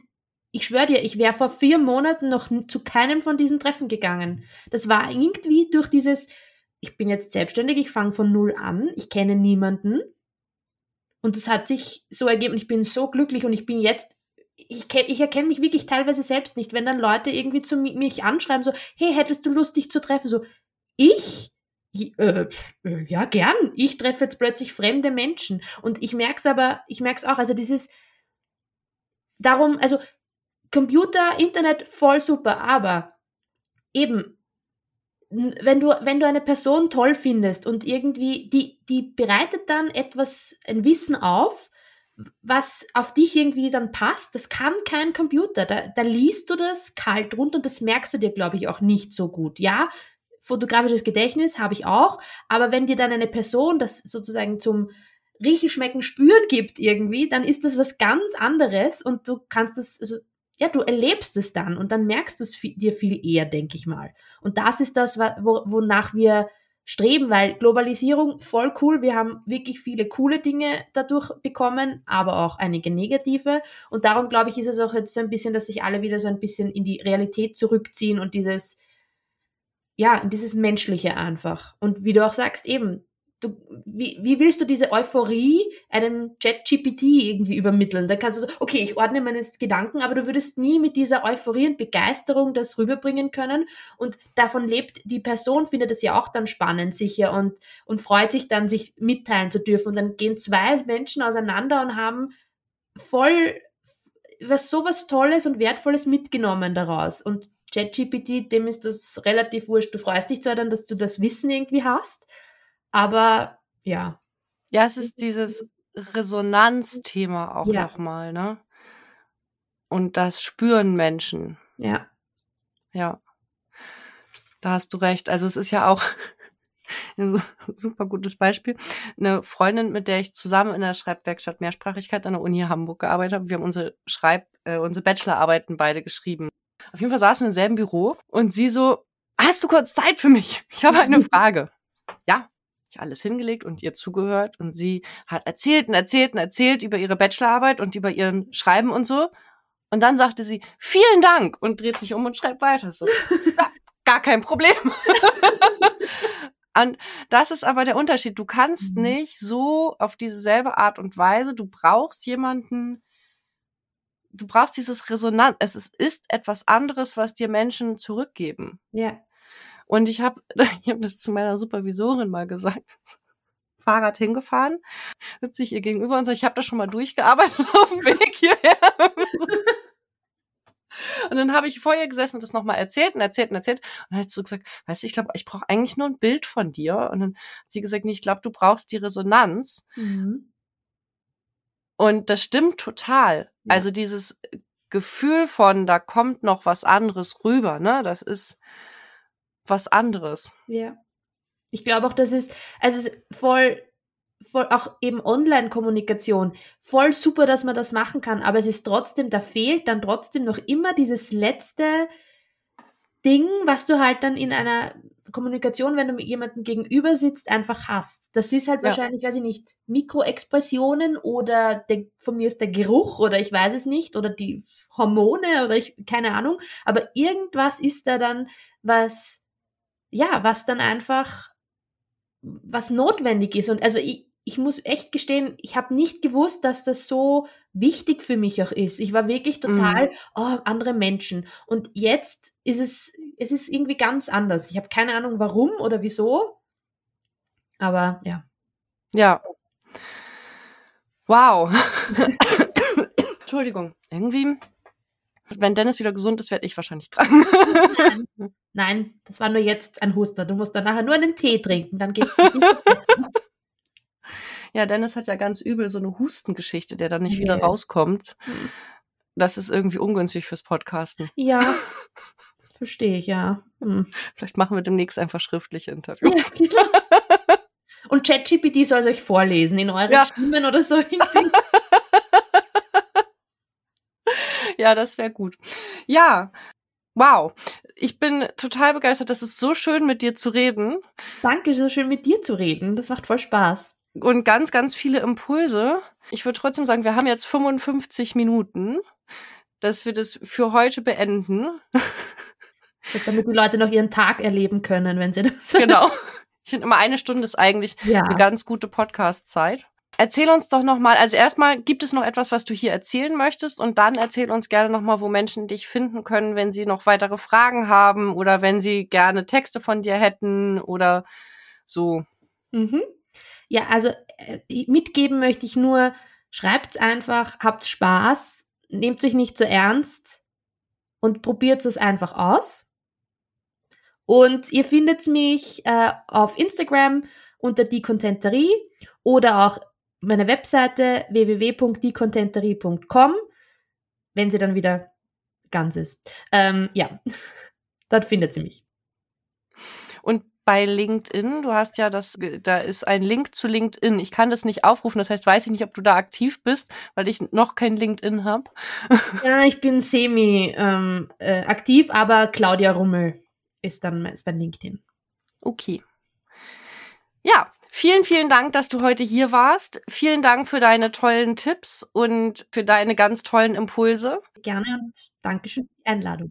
ich schwöre dir, ich wäre vor vier Monaten noch zu keinem von diesen Treffen gegangen. Das war irgendwie durch dieses, ich bin jetzt selbstständig, ich fange von null an, ich kenne niemanden. Und das hat sich so ergeben. Ich bin so glücklich und ich bin jetzt, ich, ich erkenne mich wirklich teilweise selbst nicht, wenn dann Leute irgendwie zu mich anschreiben, so, hey, hättest du Lust, dich zu treffen? So, ich? Äh, äh, ja, gern. Ich treffe jetzt plötzlich fremde Menschen. Und ich merke es aber, ich merke es auch, also dieses, darum, also Computer, Internet, voll super, aber eben, wenn du, wenn du eine Person toll findest und irgendwie, die, die bereitet dann etwas, ein Wissen auf, was auf dich irgendwie dann passt, das kann kein Computer. Da, da liest du das kalt runter und das merkst du dir, glaube ich, auch nicht so gut. Ja, fotografisches Gedächtnis habe ich auch, aber wenn dir dann eine Person das sozusagen zum Riechen, Schmecken, Spüren gibt irgendwie, dann ist das was ganz anderes und du kannst das, also ja, du erlebst es dann und dann merkst du es dir viel eher, denke ich mal. Und das ist das, wo, wonach wir streben, weil Globalisierung voll cool. Wir haben wirklich viele coole Dinge dadurch bekommen, aber auch einige negative. Und darum glaube ich, ist es auch jetzt so ein bisschen, dass sich alle wieder so ein bisschen in die Realität zurückziehen und dieses, ja, in dieses Menschliche einfach. Und wie du auch sagst, eben, du, wie, wie willst du diese Euphorie einem Chat-GPT irgendwie übermitteln? Da kannst du so, okay, ich ordne meine Gedanken, aber du würdest nie mit dieser Euphorie und Begeisterung das rüberbringen können. Und davon lebt die Person, findet es ja auch dann spannend sicher und, und freut sich dann, sich mitteilen zu dürfen. Und dann gehen zwei Menschen auseinander und haben voll was sowas Tolles und Wertvolles mitgenommen daraus. Und ChatGPT, dem ist das relativ wurscht. Du freust dich zwar dann, dass du das Wissen irgendwie hast, aber ja. Ja, es ist dieses Resonanzthema auch ja. nochmal, ne? Und das spüren Menschen. Ja. Ja. Da hast du recht. Also es ist ja auch ein super gutes Beispiel. Eine Freundin, mit der ich zusammen in der Schreibwerkstatt Mehrsprachigkeit an der Uni Hamburg gearbeitet habe. Wir haben unsere Schreib, äh, unsere Bachelorarbeiten beide geschrieben. Auf jeden Fall saßen wir im selben Büro und sie so, hast du kurz Zeit für mich? Ich habe eine Frage. ja, ich alles hingelegt und ihr zugehört und sie hat erzählt und erzählt und erzählt über ihre Bachelorarbeit und über ihren Schreiben und so. Und dann sagte sie, vielen Dank und dreht sich um und schreibt weiter. So, gar kein Problem. und das ist aber der Unterschied. Du kannst mhm. nicht so auf dieselbe Art und Weise, du brauchst jemanden, du brauchst dieses Resonanz. Es ist, ist etwas anderes, was dir Menschen zurückgeben. Ja. Und ich habe ich hab das zu meiner Supervisorin mal gesagt. Fahrrad hingefahren, sitze ich ihr gegenüber und sage, ich habe das schon mal durchgearbeitet auf dem Weg hierher. Und dann habe ich vor ihr gesessen und das nochmal erzählt und erzählt und erzählt. Und dann hat sie so gesagt, weißt du, ich glaube, ich brauche eigentlich nur ein Bild von dir. Und dann hat sie gesagt, nee, ich glaube, du brauchst die Resonanz. Mhm. Und das stimmt total. Ja. Also dieses Gefühl von, da kommt noch was anderes rüber, ne? Das ist, was anderes. Ja. Ich glaube auch, dass es, also es ist voll, voll auch eben Online-Kommunikation, voll super, dass man das machen kann, aber es ist trotzdem, da fehlt dann trotzdem noch immer dieses letzte Ding, was du halt dann in einer Kommunikation, wenn du mit jemandem gegenüber sitzt, einfach hast. Das ist halt ja. wahrscheinlich, weiß ich nicht, Mikroexpressionen oder der, von mir ist der Geruch oder ich weiß es nicht oder die Hormone oder ich, keine Ahnung, aber irgendwas ist da dann, was ja, was dann einfach, was notwendig ist. Und also ich, ich muss echt gestehen, ich habe nicht gewusst, dass das so wichtig für mich auch ist. Ich war wirklich total, mhm. oh, andere Menschen. Und jetzt ist es, es ist irgendwie ganz anders. Ich habe keine Ahnung, warum oder wieso. Aber ja. Ja. Wow. Entschuldigung. Irgendwie wenn Dennis wieder gesund ist, werde ich wahrscheinlich krank. Nein. Nein, das war nur jetzt ein Huster. Du musst dann nachher nur einen Tee trinken, dann geht's dir besser. Ja, Dennis hat ja ganz übel so eine Hustengeschichte, der dann nicht nee. wieder rauskommt. Hm. Das ist irgendwie ungünstig fürs Podcasten. Ja, verstehe ich, ja. Hm. Vielleicht machen wir demnächst einfach schriftliche Interviews. Ja, Und ChatGPT soll es euch vorlesen in euren ja. Stimmen oder so. Ja, das wäre gut. Ja, wow. Ich bin total begeistert. Das ist so schön, mit dir zu reden. Danke, so schön mit dir zu reden. Das macht voll Spaß. Und ganz, ganz viele Impulse. Ich würde trotzdem sagen, wir haben jetzt 55 Minuten, dass wir das für heute beenden. Damit die Leute noch ihren Tag erleben können, wenn sie das. Genau. Ich finde immer eine Stunde ist eigentlich ja. eine ganz gute Podcast-Zeit. Erzähl uns doch nochmal, also erstmal gibt es noch etwas, was du hier erzählen möchtest und dann erzähl uns gerne nochmal, wo Menschen dich finden können, wenn sie noch weitere Fragen haben oder wenn sie gerne Texte von dir hätten oder so. Mhm. Ja, also äh, mitgeben möchte ich nur, schreibt's einfach, habt Spaß, nehmt sich nicht zu ernst und probiert es einfach aus. Und ihr findet mich äh, auf Instagram unter die Contenterie oder auch meine Webseite www.diecontenterie.com, wenn sie dann wieder ganz ist. Ähm, ja, dort findet sie mich. Und bei LinkedIn, du hast ja das, da ist ein Link zu LinkedIn. Ich kann das nicht aufrufen, das heißt, weiß ich nicht, ob du da aktiv bist, weil ich noch kein LinkedIn habe. Ja, ich bin semi ähm, äh, aktiv, aber Claudia Rummel ist dann ist bei LinkedIn. Okay. Ja, Vielen, vielen Dank, dass du heute hier warst. Vielen Dank für deine tollen Tipps und für deine ganz tollen Impulse. Gerne und Dankeschön für die Einladung.